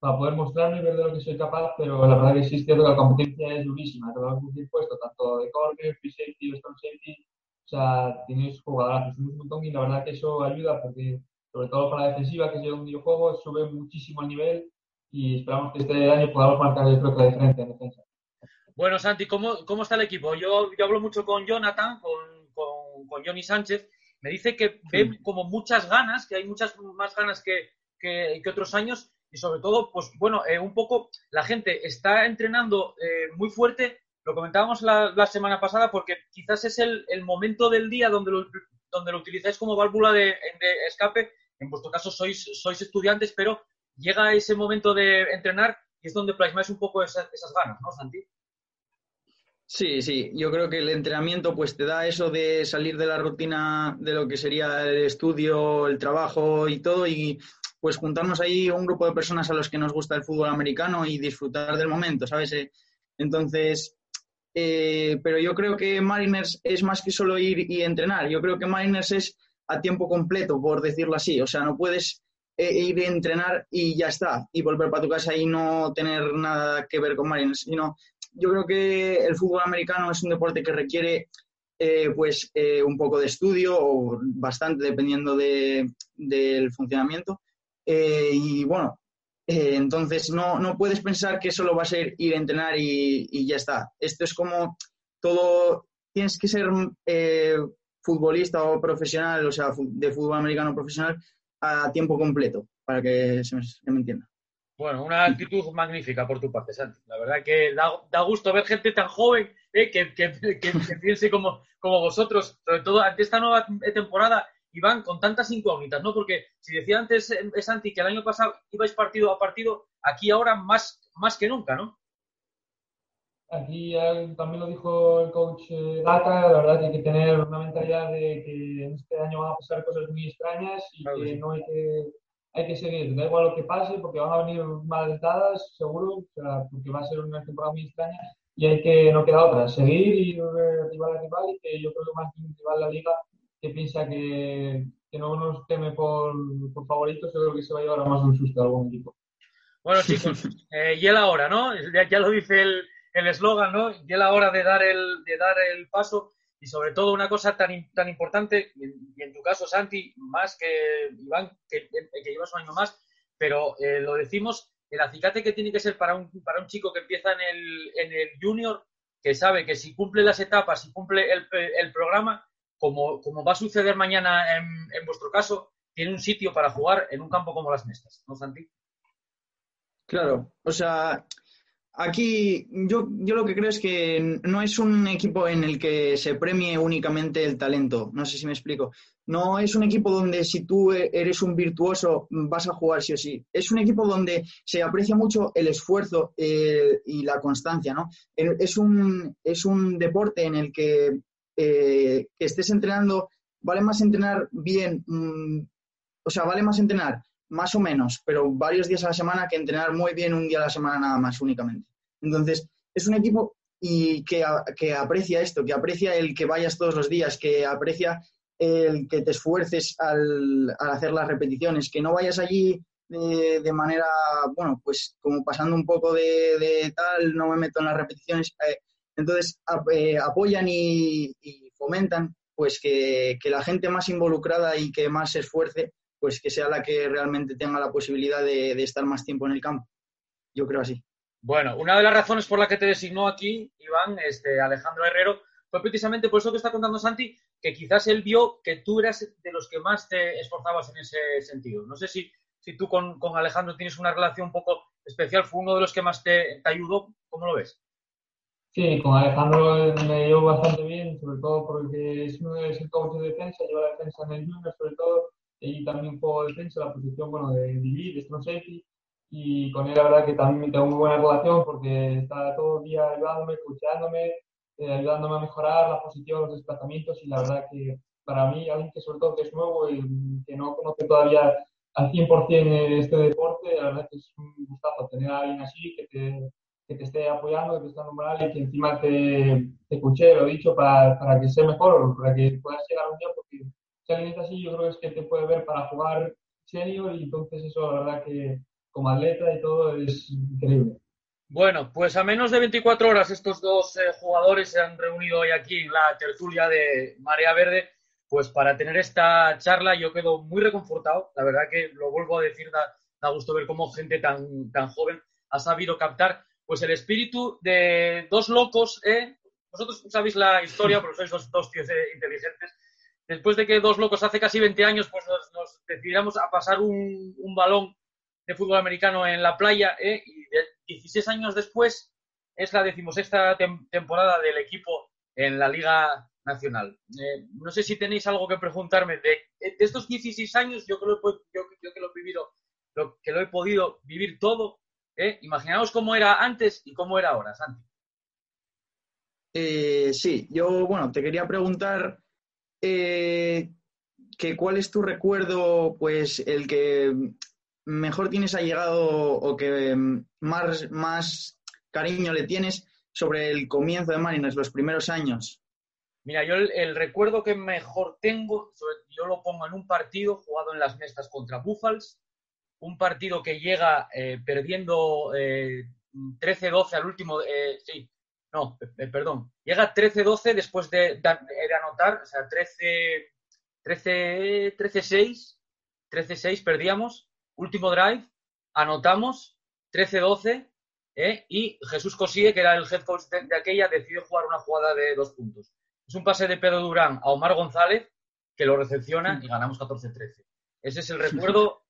para poder mostrarme y ver de lo que soy capaz, pero la verdad que sí es cierto que la competencia es durísima, te vas a puesto tanto de corner, free safety, strong safety, o sea, tienes jugadorazos, un montón y la verdad que eso ayuda porque sobre todo para la defensiva, que es un videojuego, sube muchísimo el nivel y esperamos que este año podamos marcar, yo creo que la diferencia en defensa. Bueno, Santi, ¿cómo, cómo está el equipo? Yo, yo hablo mucho con Jonathan, con, con, con Johnny Sánchez. Me dice que ve sí. como muchas ganas, que hay muchas más ganas que, que, que otros años y sobre todo, pues bueno, eh, un poco la gente está entrenando eh, muy fuerte. Lo comentábamos la, semana pasada porque quizás es el, el momento del día donde lo, donde lo utilizáis como válvula de, de escape. En vuestro caso sois, sois estudiantes, pero llega ese momento de entrenar y es donde plasmáis un poco esas, esas ganas, ¿no, Santi? Sí, sí, yo creo que el entrenamiento pues te da eso de salir de la rutina de lo que sería el estudio, el trabajo y todo y pues juntarnos ahí un grupo de personas a los que nos gusta el fútbol americano y disfrutar del momento, ¿sabes? Entonces, eh, pero yo creo que Mariners es más que solo ir y entrenar, yo creo que Mariners es a tiempo completo, por decirlo así, o sea, no puedes eh, ir a entrenar y ya está, y volver para tu casa y no tener nada que ver con Mariners, sino yo creo que el fútbol americano es un deporte que requiere eh, pues eh, un poco de estudio o bastante dependiendo de, del funcionamiento. Eh, y bueno, entonces no, no, puedes pensar que solo va a ser ir a entrenar y, ya está. Esto es como todo, tienes que ser futbolista o profesional, o sea, de fútbol americano profesional a tiempo completo, para que se me, se me entienda. Bueno, una actitud magnífica por tu parte, Santi. La verdad que da, da gusto ver gente tan joven eh, que, que, que, que, piense como, como vosotros, sobre todo ante esta nueva temporada, Iván, con tantas incógnitas, ¿no? Porque si decía antes, eh, Santi, que el año pasado ibais partido a partido, aquí ahora más, más que nunca, ¿no? Aquí eh, también lo dijo el coach eh, Data, la verdad que hay que tener una mentalidad de que en este año van a pasar cosas muy extrañas y claro, que sí. no hay que hay que seguir, da igual lo que pase, porque van a venir mal dadas, seguro, o sea, porque va a ser una temporada muy extraña y hay que, no queda otra, seguir y rival a rival y que yo creo que más que un rival la liga que piensa que, que no nos teme por, por favoritos, yo creo que se va a llevar a más de un susto a algún equipo. Bueno, chicos, eh, y la hora, ¿no? Ya, ya lo dice el eslogan, ¿no? Y la hora de dar el, de dar el paso y sobre todo una cosa tan, tan importante, y en tu caso, Santi, más que Iván, que, que llevas un año más, pero eh, lo decimos, el acicate que tiene que ser para un, para un chico que empieza en el, en el junior, que sabe que si cumple las etapas, si cumple el, el programa, como, como, va a suceder mañana en, en, vuestro caso, tiene un sitio para jugar en un campo como las Mestas, ¿no, Santi? Claro, o sea, Aquí yo, yo lo que creo es que no es un equipo en el que se premie únicamente el talento, no sé si me explico. No es un equipo donde si tú eres un virtuoso vas a jugar sí o sí. Es un equipo donde se aprecia mucho el esfuerzo eh, y la constancia, ¿no? Es un, es un deporte en el que, eh, que estés entrenando, vale más entrenar bien, mm, o sea, vale más entrenar más o menos, pero varios días a la semana que entrenar muy bien un día a la semana nada más únicamente. Entonces, es un equipo y que, que aprecia esto, que aprecia el que vayas todos los días, que aprecia el que te esfuerces al, hacer las repeticiones, que no vayas allí de, manera, bueno, pues como pasando un poco de, tal, no me meto en las repeticiones. Eh, entonces, eh, apoyan y, fomentan pues que, la gente más involucrada y que más se esfuerce pues que sea la que realmente tenga la posibilidad de, estar más tiempo en el campo. Yo creo así. Bueno, una de las razones por la que te designó aquí, Iván, este, Alejandro Herrero, fue precisamente por eso que está contando Santi, que quizás él vio que tú eras de los que más te esforzabas en ese sentido. No sé si, si tú con, Alejandro tienes una relación un poco especial, fue uno de los que más te, ayudó. ¿Cómo lo ves? Sí, con Alejandro me llevo bastante bien, sobre todo porque es, es el coach de defensa, lleva la defensa en el Junior, sobre todo, y también juego defensa, la posición bueno, de DB, de strong safety, y con él la verdad que también tengo muy buena relación porque está todo el día ayudándome, escuchándome, eh, ayudándome a mejorar la posición, los desplazamientos, y la verdad que para mí, alguien que sobre todo que es nuevo y que no conoce todavía al 100% este deporte, la verdad que es un gustazo tener a alguien así que te, que te esté apoyando, que te esté dando y que encima te, te escuche, lo dicho, para, para que sea mejor, para que puedas llegar un día, porque si alguien es así, yo creo que es que te puede ver para jugar senior y entonces eso, la verdad que como atleta y todo es increíble. Bueno, pues a menos de 24 horas estos dos eh, jugadores se han reunido hoy aquí en la tertulia de Marea Verde, pues para tener esta charla yo quedo muy reconfortado. La verdad que lo vuelvo a decir, da, da gusto ver cómo gente tan, tan joven ha sabido captar pues el espíritu de dos locos, ¿eh? Vosotros sabéis la historia, porque sois dos, dos tíos eh, inteligentes, después de que dos locos hace casi 20 años pues nos, decidimos a pasar un, balón de fútbol americano en la playa ¿eh? y 16 años después es la decimosexta temporada del equipo en la Liga Nacional. Eh, no sé si tenéis algo que preguntarme de, estos 16 años, yo lo, yo, que lo he podido vivir todo, ¿eh? imaginaos cómo era antes y cómo era ahora, Santi. Eh, sí, yo, bueno, te quería preguntar eh, que cuál es tu recuerdo, pues el que mejor tienes allegado o que más, más cariño le tienes sobre el comienzo de Mariners, los primeros años. Mira, yo el, recuerdo que mejor tengo, yo lo pongo en un partido jugado en las mestas contra Buffals, un partido que llega eh, perdiendo 13-12 eh, al último, eh, sí, no, perdón, llega 13-12 después de, anotar, o sea, 13, 13, 13-6, 13-6 perdíamos, último drive, anotamos, 13-12, ¿eh? y Jesús Cosíe, que era el head coach de, aquella, decidió jugar una jugada de dos puntos. Es un pase de Pedro Durán a Omar González, que lo recepciona y ganamos 14-13. Ese es el recuerdo,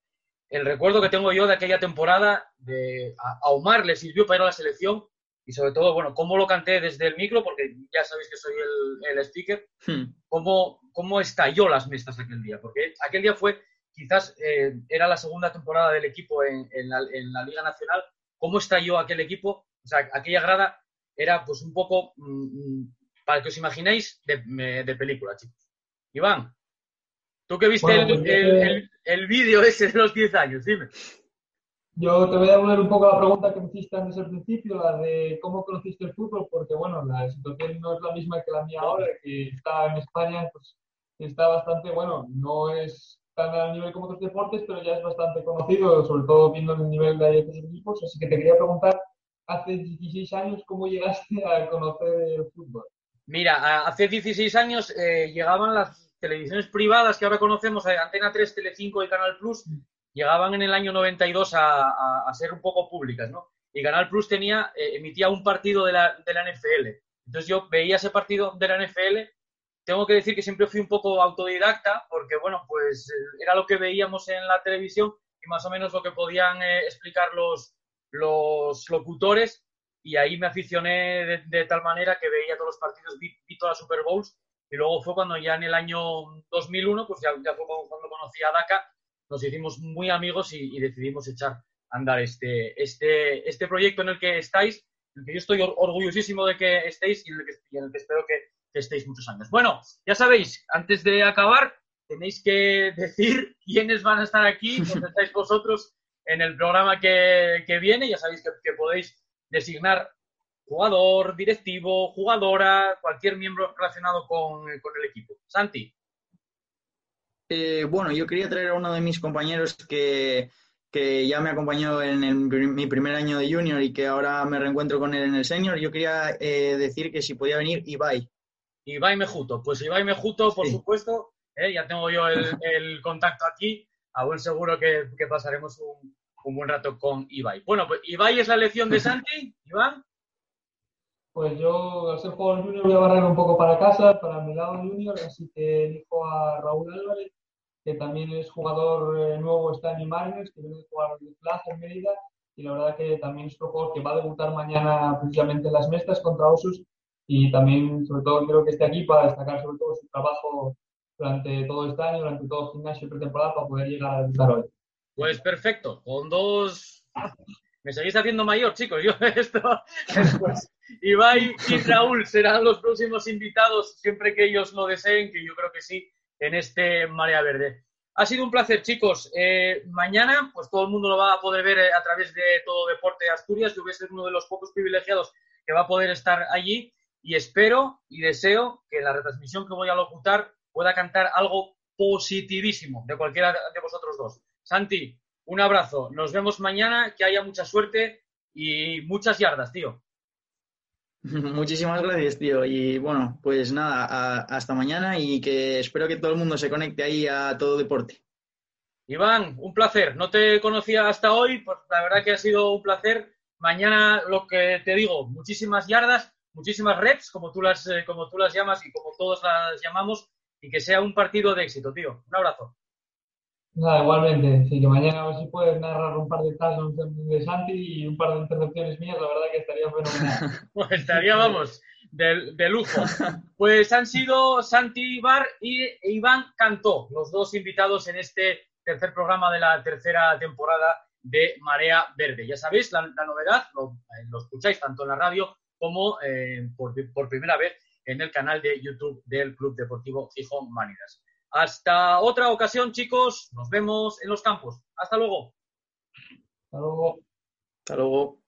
el recuerdo que tengo yo de aquella temporada. De, a Omar le sirvió para ir a la selección y sobre todo, bueno, cómo lo canté desde el micro, porque ya sabéis que soy el, speaker, hmm. cómo, cómo estalló las mestas aquel día, porque aquel día fue, quizás eh, era la segunda temporada del equipo en, la, Liga Nacional, cómo estalló aquel equipo, o sea, aquella grada era pues un poco, mm, mm, para que os imaginéis, de, de, película, chicos. Iván, tú que viste el, pues el, el vídeo ese de los 10 años, dime. Yo te voy a devolver un poco la pregunta que me hiciste antes al principio, la de cómo conociste el fútbol, porque bueno, la situación no es la misma que la mía ahora, que está en España, pues está bastante, bueno, no es tan a nivel como otros deportes, pero ya es bastante conocido, sobre todo viendo el nivel de otros equipos, así que te quería preguntar, hace 16 años, ¿cómo llegaste a conocer el fútbol? Mira, hace 16 años eh, llegaban las televisiones privadas que ahora conocemos, eh, Antena 3, Telecinco y Canal Plus, llegaban en el año 92 a, a, ser un poco públicas, ¿no? Y Canal Plus tenía, eh, emitía un partido de la, de la NFL. Entonces yo veía ese partido de la NFL. Tengo que decir que siempre fui un poco autodidacta, porque, bueno, pues eh, era lo que veíamos en la televisión y más o menos lo que podían eh, explicar los, los locutores. y ahí me aficioné de, de tal manera que veía todos los partidos, vi, vi todas las Super Bowls y luego fue cuando ya en el año 2001, pues ya, ya fue cuando conocí a DACA, nos hicimos muy amigos y, y, decidimos echar a andar este, este, este proyecto en el que estáis, en el que yo estoy orgullosísimo de que estéis y en el que, y en el que espero que, que estéis muchos años. Bueno, ya sabéis, antes de acabar, tenéis que decir quiénes van a estar aquí, donde estáis vosotros en el programa que, que viene. Ya sabéis que, que podéis designar jugador, directivo, jugadora, cualquier miembro relacionado con, con el equipo. Santi. Eh, bueno, yo quería traer a uno de mis compañeros que, que ya me acompañó en el, mi primer año de junior y que ahora me reencuentro con él en el senior. Yo quería eh, decir que si podía venir Ibai. Ibai Mejuto. Pues Ibai Mejuto, por sí. supuesto. Eh, ya tengo yo el, el, contacto aquí. A buen seguro que, que pasaremos un, un, buen rato con Ibai. Bueno, pues Ibai es la elección de Santi. Iván. Pues yo, al ser jugador junior, voy a barrer un poco para casa, para mi lado junior, así que elijo a Raúl Álvarez, que también es jugador eh, nuevo, está en Mariners, que viene de jugar en Plaza, en Mérida, y la verdad que también es otro jugador que va a debutar mañana precisamente en las mestas contra Osus, y también, sobre todo, quiero que esté aquí para destacar sobre todo su trabajo durante todo este año, durante todo el gimnasio y pretemporada, para poder llegar a debutar hoy. Pues perfecto, con dos... Me seguís haciendo mayor, chicos. Yo esto después. Ibai y Raúl serán los próximos invitados siempre que ellos lo deseen, que yo creo que sí, en este Marea Verde. Ha sido un placer, chicos. Eh, mañana, pues todo el mundo lo va a poder ver a través de todo Deporte de Asturias. Yo voy a ser uno de los pocos privilegiados que va a poder estar allí y espero y deseo que la retransmisión que voy a locutar pueda cantar algo positivísimo de cualquiera de vosotros dos. Santi, un abrazo. Nos vemos mañana. Que haya mucha suerte y muchas yardas, tío. Muchísimas gracias, tío. Y bueno, pues nada, a, hasta mañana y que espero que todo el mundo se conecte ahí a todo deporte. Iván, un placer. No te conocía hasta hoy, pues la verdad que ha sido un placer. Mañana, lo que te digo, muchísimas yardas, muchísimas reps, como tú las, eh, como tú las llamas y como todos las llamamos, y que sea un partido de éxito, tío. Un abrazo. Nada, igualmente. Sí, que mañana a ver si puedes narrar un par de touchdowns de Santi y un par de intercepciones mías, la verdad que estaría fenomenal. pues estaría, vamos, de, de, lujo. Pues han sido Santi Ibar y Iván Cantó, los dos invitados en este tercer programa de la tercera temporada de Marea Verde. Ya sabéis, la, novedad, lo, lo, escucháis tanto en la radio como eh, por, por primera vez en el canal de YouTube del Club Deportivo Gijón Manidas. Hasta otra ocasión, chicos. Nos vemos en los campos. Hasta luego. Hasta luego. Hasta luego.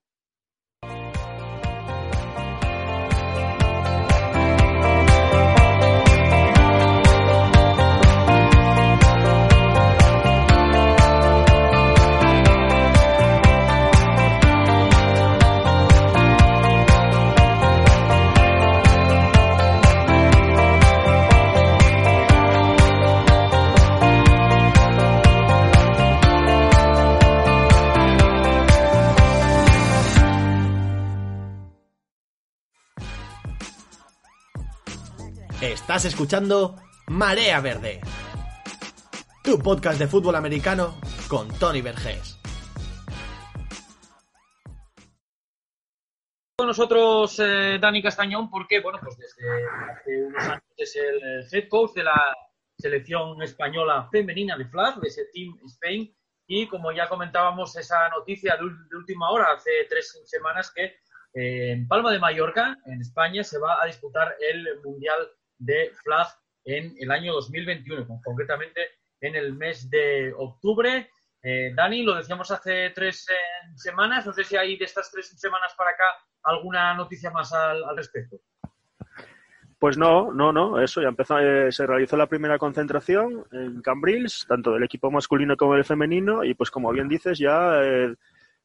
Estás escuchando Marea Verde, tu podcast de fútbol americano con Tony Vergés. Con nosotros eh, Dani Castañón, porque bueno, pues desde hace unos años es el head coach de la selección española femenina de flag, de ese Team Spain, y como ya comentábamos esa noticia de, última hora, hace tres semanas, que eh, en Palma de Mallorca, en España, se va a disputar el Mundial de flag en el año 2021, concretamente en el mes de octubre. Eh, Dani, lo decíamos hace tres eh, semanas, no sé si hay de estas tres semanas para acá alguna noticia más al, respecto. Pues no, no, no, eso ya empezó, eh, se realizó la primera concentración en Cambrils, tanto del equipo masculino como del femenino, y pues como bien dices, ya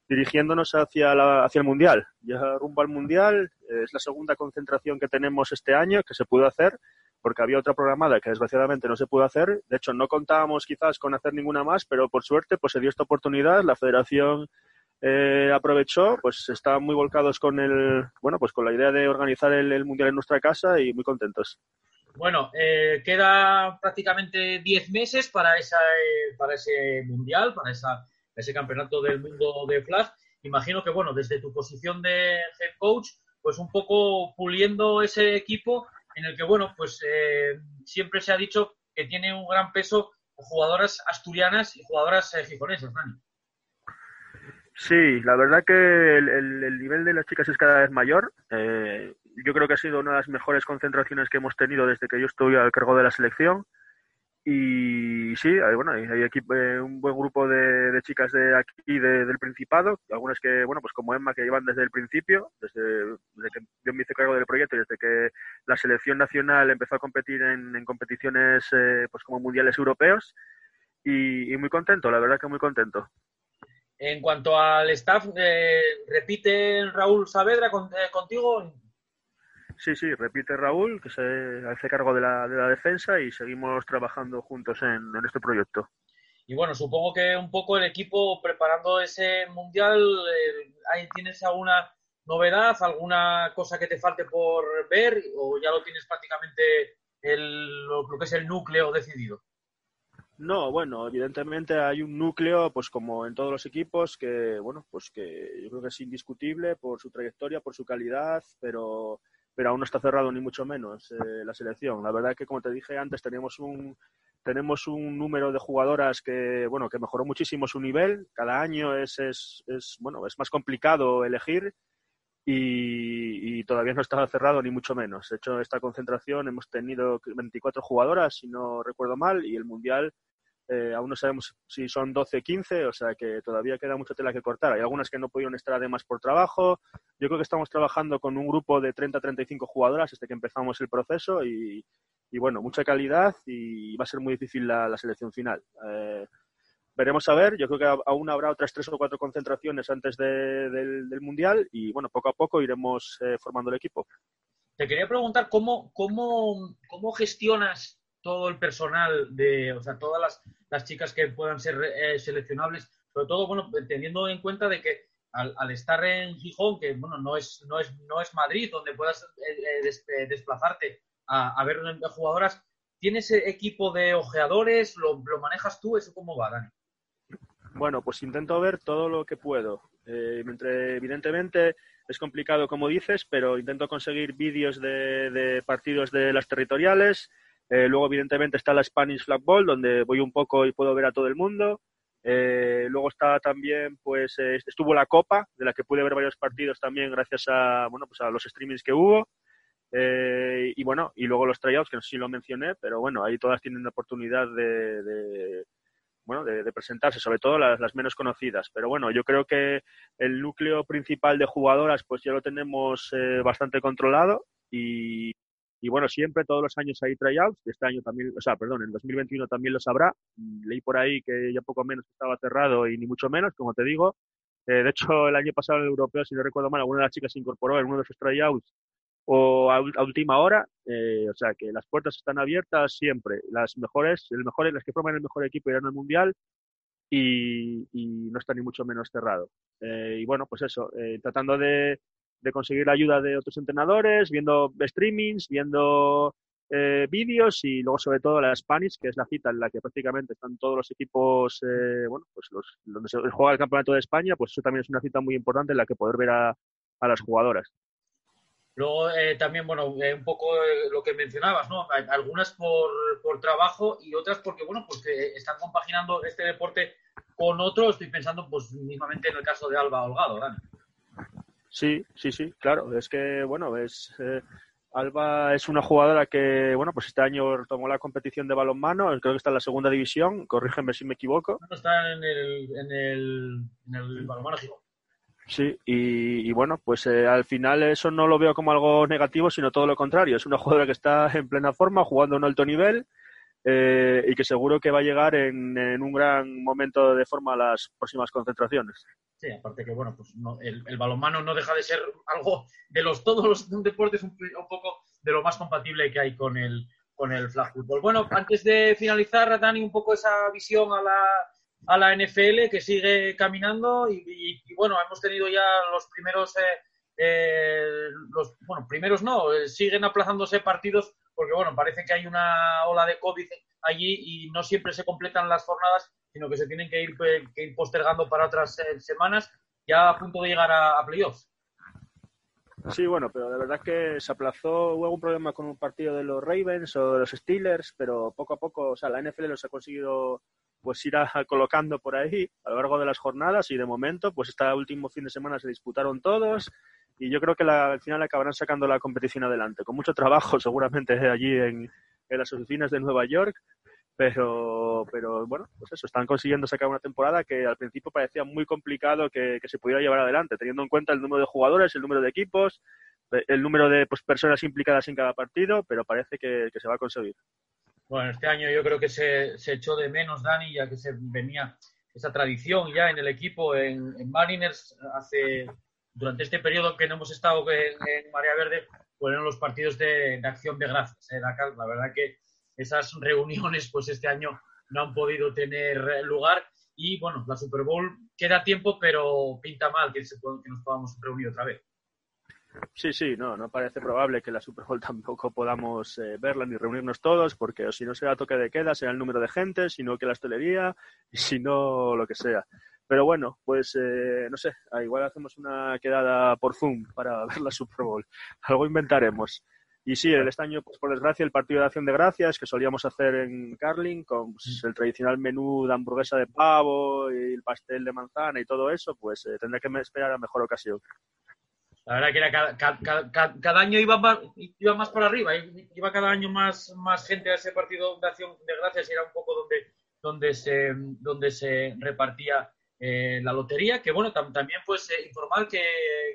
dirigiéndonos hacia, la, hacia el Mundial. Ya rumbo al Mundial, es la segunda concentración que tenemos este año que se pudo hacer, porque había otra programada que desgraciadamente no se pudo hacer. De hecho, no contábamos quizás con hacer ninguna más, pero por suerte pues se dio esta oportunidad. La federación eh, aprovechó, pues estaban muy volcados con el, bueno, pues con la idea de organizar el, el Mundial en nuestra casa y muy contentos. Bueno, eh, queda prácticamente 10 meses para, esa, eh, para ese Mundial, para esa ese campeonato del mundo de flag. imagino que, bueno, desde tu posición de head coach, pues un poco puliendo ese equipo en el que, bueno, pues eh, siempre se ha dicho que tiene un gran peso jugadoras asturianas y jugadoras eh, gijonesas, Dani. Sí, la verdad que el nivel de las chicas es cada vez mayor. Eh, yo creo que ha sido una de las mejores concentraciones que hemos tenido desde que yo estoy al cargo de la selección. Y sí, hay, bueno, hay, equipo- eh, un buen grupo de, chicas de aquí, de- del Principado, algunas que, bueno, pues como Emma, que llevan desde el principio, desde, que yo me hice cargo del proyecto y desde que la selección nacional empezó a competir en, competiciones eh, pues como mundiales europeos. Y, muy contento, la verdad que muy contento. En cuanto al staff, eh, repite Raúl Saavedra eh, contigo. Sí, sí, repite Raúl, que se hace cargo de la, de la defensa y seguimos trabajando juntos en, en este proyecto. Y bueno, supongo que un poco el equipo preparando ese mundial, eh, ¿ahí ¿tienes alguna novedad, alguna cosa que te falte por ver o ya lo tienes prácticamente el, lo, lo que es el núcleo decidido? No, bueno, evidentemente hay un núcleo, pues como en todos los equipos, que bueno, pues que yo creo que es indiscutible por su trayectoria, por su calidad, pero, pero aún no está cerrado ni mucho menos eh, la selección. La verdad que como te dije antes, tenemos un tenemos un número de jugadoras que bueno que mejoró muchísimo su nivel. Cada año es, es, es bueno es más complicado elegir y, y todavía no estaba cerrado ni mucho menos. De hecho, esta concentración hemos tenido 24 jugadoras, si no recuerdo mal, y el mundial eh, aún no sabemos si son 12 o 15, o sea que todavía queda mucha tela que cortar. Hay algunas que no pudieron estar además por trabajo. Yo creo que estamos trabajando con un grupo de 30-35 jugadoras desde que empezamos el proceso y, y, bueno, mucha calidad y va a ser muy difícil la, selección final. Eh, veremos a ver, yo creo que aún habrá otras tres o cuatro concentraciones antes de, del, del, Mundial y bueno, poco a poco iremos eh, formando el equipo. Te quería preguntar cómo, cómo, cómo gestionas todo el personal de, o sea, todas las, las chicas que puedan ser eh, seleccionables, sobre todo, bueno, teniendo en cuenta de que al, al, estar en Gijón, que bueno, no es, no es, no es Madrid, donde puedas eh, des, desplazarte a, a, ver jugadoras, ¿tienes equipo de ojeadores? ¿Lo, lo manejas tú? ¿Eso cómo va, Dani? Bueno, pues intento ver todo lo que puedo. Eh, evidentemente es complicado, como dices, pero intento conseguir vídeos de, de partidos de las territoriales, eh, luego, evidentemente, está la Spanish Flag Ball, donde voy un poco y puedo ver a todo el mundo. Eh, luego está también, pues, eh, estuvo la Copa, de la que pude ver varios partidos también gracias a, bueno, pues a los streamings que hubo. Eh, y bueno, y luego los tryouts, que no sé si lo mencioné, pero bueno, ahí todas tienen la oportunidad de, de bueno, de, presentarse, sobre todo las, las, menos conocidas. Pero bueno, yo creo que el núcleo principal de jugadoras, pues ya lo tenemos eh, bastante controlado y, y bueno, siempre, todos los años hay tryouts. Este año también, o sea, perdón, en 2021 también los habrá. Leí por ahí que ya poco menos estaba cerrado y ni mucho menos, como te digo. Eh, de hecho, el año pasado en el europeo, si no recuerdo mal, alguna de las chicas se incorporó en uno de esos tryouts o a, a última hora. Eh, o sea, que las puertas están abiertas siempre. Las mejores, el mejor, las que forman el mejor equipo irán al mundial y, y no está ni mucho menos cerrado. Eh, y bueno, pues eso, eh, tratando de, de conseguir la ayuda de otros entrenadores, viendo streamings, viendo eh, vídeos y luego sobre todo la Spanish, que es la cita en la que prácticamente están todos los equipos, eh, bueno, pues los, donde se juega el campeonato de España, pues eso también es una cita muy importante en la que poder ver a, a las jugadoras. Luego eh, también, bueno, eh, un poco eh, lo que mencionabas, ¿no? Algunas por, por, trabajo y otras porque, bueno, pues que están compaginando este deporte con otro. Estoy pensando, pues, mismamente en el caso de Alba Holgado. Sí, sí, sí, claro. Es que, bueno, es eh, Alba es una jugadora que, bueno, pues este año tomó la competición de balonmano, creo que está en la segunda división, corrígeme si me equivoco. No, está en el, en el, en el balonmano. Sí, y, y, bueno, pues eh, al final eso no lo veo como algo negativo, sino todo lo contrario. Es una jugadora que está en plena forma, jugando a un alto nivel eh, y que seguro que va a llegar en, en, un gran momento de forma a las próximas concentraciones. Sí, aparte que, bueno, pues no, el, balonmano no deja de ser algo de los todos los deportes un, poco de lo más compatible que hay con el, con el flag football. Bueno, antes de finalizar, Dani, un poco esa visión a la, a la NFL que sigue caminando y bueno, hemos tenido ya los primeros, eh, eh, los, bueno, primeros no, eh, siguen aplazándose partidos porque bueno, parece que hay una ola de COVID allí y no siempre se completan las jornadas, sino que se tienen que ir, postergando para otras eh, semanas. ya a punto de llegar a, a playoffs. Sí, bueno, pero de verdad que se aplazó, hubo algún problema con un partido de los Ravens o de los Steelers, pero poco a poco, o sea, la NFL los ha conseguido pues ir a- colocando por ahí a lo largo de las jornadas y de momento, pues este último fin de semana se disputaron todos y yo creo que la- al final acabarán sacando la competición adelante, con mucho trabajo seguramente allí en, las oficinas de Nueva York, pero, pero bueno, pues eso, están consiguiendo sacar una temporada que al principio parecía muy complicado que, que se pudiera llevar adelante, teniendo en cuenta el número de jugadores, el número de equipos, eh, el número de pues, personas implicadas en cada partido, pero parece que, se va a conseguir. Bueno, este año yo creo que se, se echó de menos, Dani, ya que se venía esa tradición ya en el equipo, en Mariners, hace durante este periodo que no hemos estado en, en Marea Verde, fueron los partidos de, acción de gracias. ¿eh? La, verdad que esas reuniones, pues este año no han podido tener lugar. Y bueno, la Super Bowl queda tiempo, pero pinta mal que, se, que nos podamos reunir otra vez. Sí, sí, no, no parece probable que la Super Bowl tampoco podamos eh, verla ni reunirnos todos, porque si no será toque de queda, será el número de gente, si no que la hostelería y si no lo que sea. Pero bueno, pues eh, no sé, ah, igual hacemos una quedada por Zoom para ver la Super Bowl. Algo inventaremos. Y sí, el este año, pues por desgracia, el partido de acción de gracias que solíamos hacer en Carling con pues, el tradicional menú de hamburguesa de pavo y el pastel de manzana y todo eso, pues eh, tendré que esperar a mejor ocasión. La verdad que era cada, cada, cada, cada año iba más, iba más para arriba, iba cada año más, más gente a ese partido de acción de gracias y era un poco donde, donde, se, donde se repartía eh, la lotería. Que bueno, tam, también pues eh, informar que,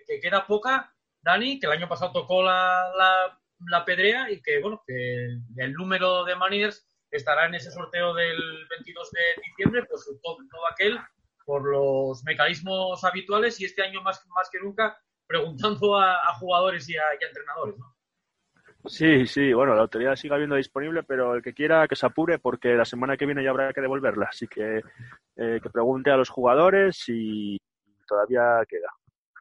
que, queda poca, Dani, que el año pasado tocó la, la, la, pedrea y que bueno, que el número de Mariners estará en ese sorteo del 22 de diciembre, pues todo, todo aquel por los mecanismos habituales y este año más, más que nunca preguntando a, a jugadores y a, y a, entrenadores, ¿no? Sí, sí, bueno, la lotería sigue habiendo disponible, pero el que quiera que se apure porque la semana que viene ya habrá que devolverla. Así que eh, que pregunte a los jugadores y todavía queda.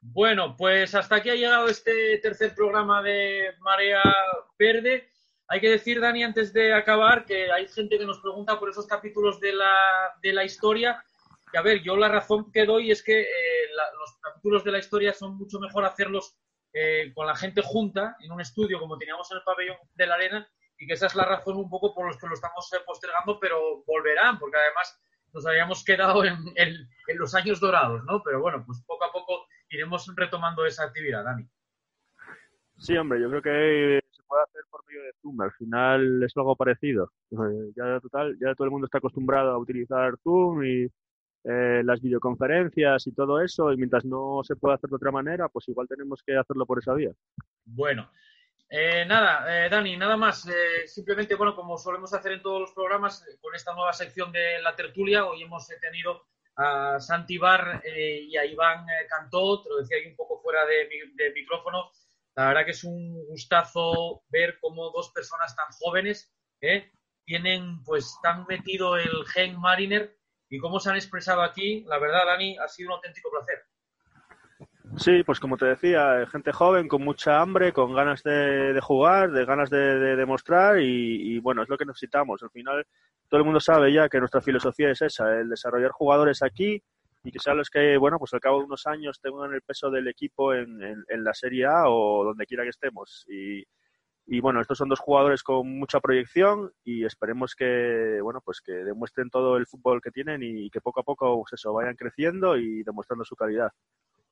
Bueno, pues hasta aquí ha llegado este tercer programa de Marea Verde. Hay que decir, Dani, antes de acabar, que hay gente que nos pregunta por esos capítulos de la, de la historia. Que, a ver, yo la razón que doy es que eh, la, los capítulos de la historia son mucho mejor hacerlos eh, con la gente junta en un estudio como teníamos en el pabellón de la arena y que esa es la razón un poco por los que lo estamos eh, postergando, pero volverán, porque además nos habíamos quedado en, en, en, los años dorados, ¿no? Pero bueno, pues poco a poco iremos retomando esa actividad, Dani. Sí, hombre, yo creo que se puede hacer por medio de Zoom. Al final es algo parecido. Eh, ya total, ya todo el mundo está acostumbrado a utilizar Zoom y eh, las videoconferencias y todo eso, y mientras no se pueda hacer de otra manera, pues igual tenemos que hacerlo por esa vía. Bueno, eh, nada, eh, Dani, nada más. simplemente, bueno, como solemos hacer en todos los programas, con esta nueva sección de la tertulia, hoy hemos tenido a Santi Bar y a Iván Cantó, te lo decía ahí un poco fuera de, de micrófono. La verdad que es un gustazo ver cómo dos personas tan jóvenes tienen, pues, tan metido el gen Mariner y cómo se han expresado aquí, la verdad, Dani, ha sido un auténtico placer. Sí, pues como te decía, gente joven con mucha hambre, con ganas de, jugar, de ganas de, de demostrar y, bueno, es lo que necesitamos. Al final, todo el mundo sabe ya que nuestra filosofía es esa, el desarrollar jugadores aquí y que sean los que, bueno, pues al cabo de unos años tengan el peso del equipo en, en, en la Serie A o donde quiera que estemos. Y, y bueno, estos son dos jugadores con mucha proyección y esperemos que, bueno, pues que demuestren todo el fútbol que tienen y que poco a poco, pues eso, vayan creciendo y demostrando su calidad.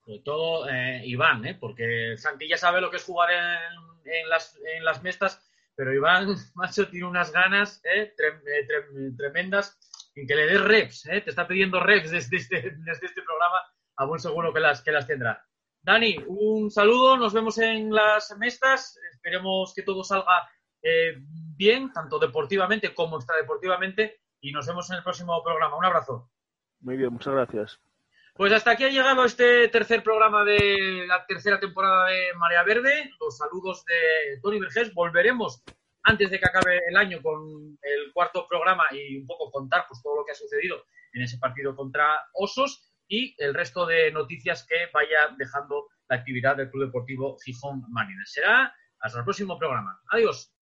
Sobre todo eh, Iván, ¿eh? porque Santi ya sabe lo que es jugar en, en, las, en las mestas, pero Iván, macho, tiene unas ganas ¿eh? Trem, trem, tremendas en que le des reps, ¿eh? te está pidiendo reps desde este, desde este programa, a buen seguro que las, que las tendrá. Dani, un saludo, nos vemos en las mestas, esperemos que todo salga eh, bien, tanto deportivamente como extradeportivamente, y nos vemos en el próximo programa. Un abrazo. Muy bien, muchas gracias. Pues hasta aquí ha llegado este tercer programa de la tercera temporada de Marea Verde. Los saludos de Tony Vergés. Volveremos antes de que acabe el año con el cuarto programa y un poco contar pues, todo lo que ha sucedido en ese partido contra Osos y el resto de noticias que vaya dejando la actividad del Club Deportivo Gijón Marines. Será hasta el próximo programa. Adiós.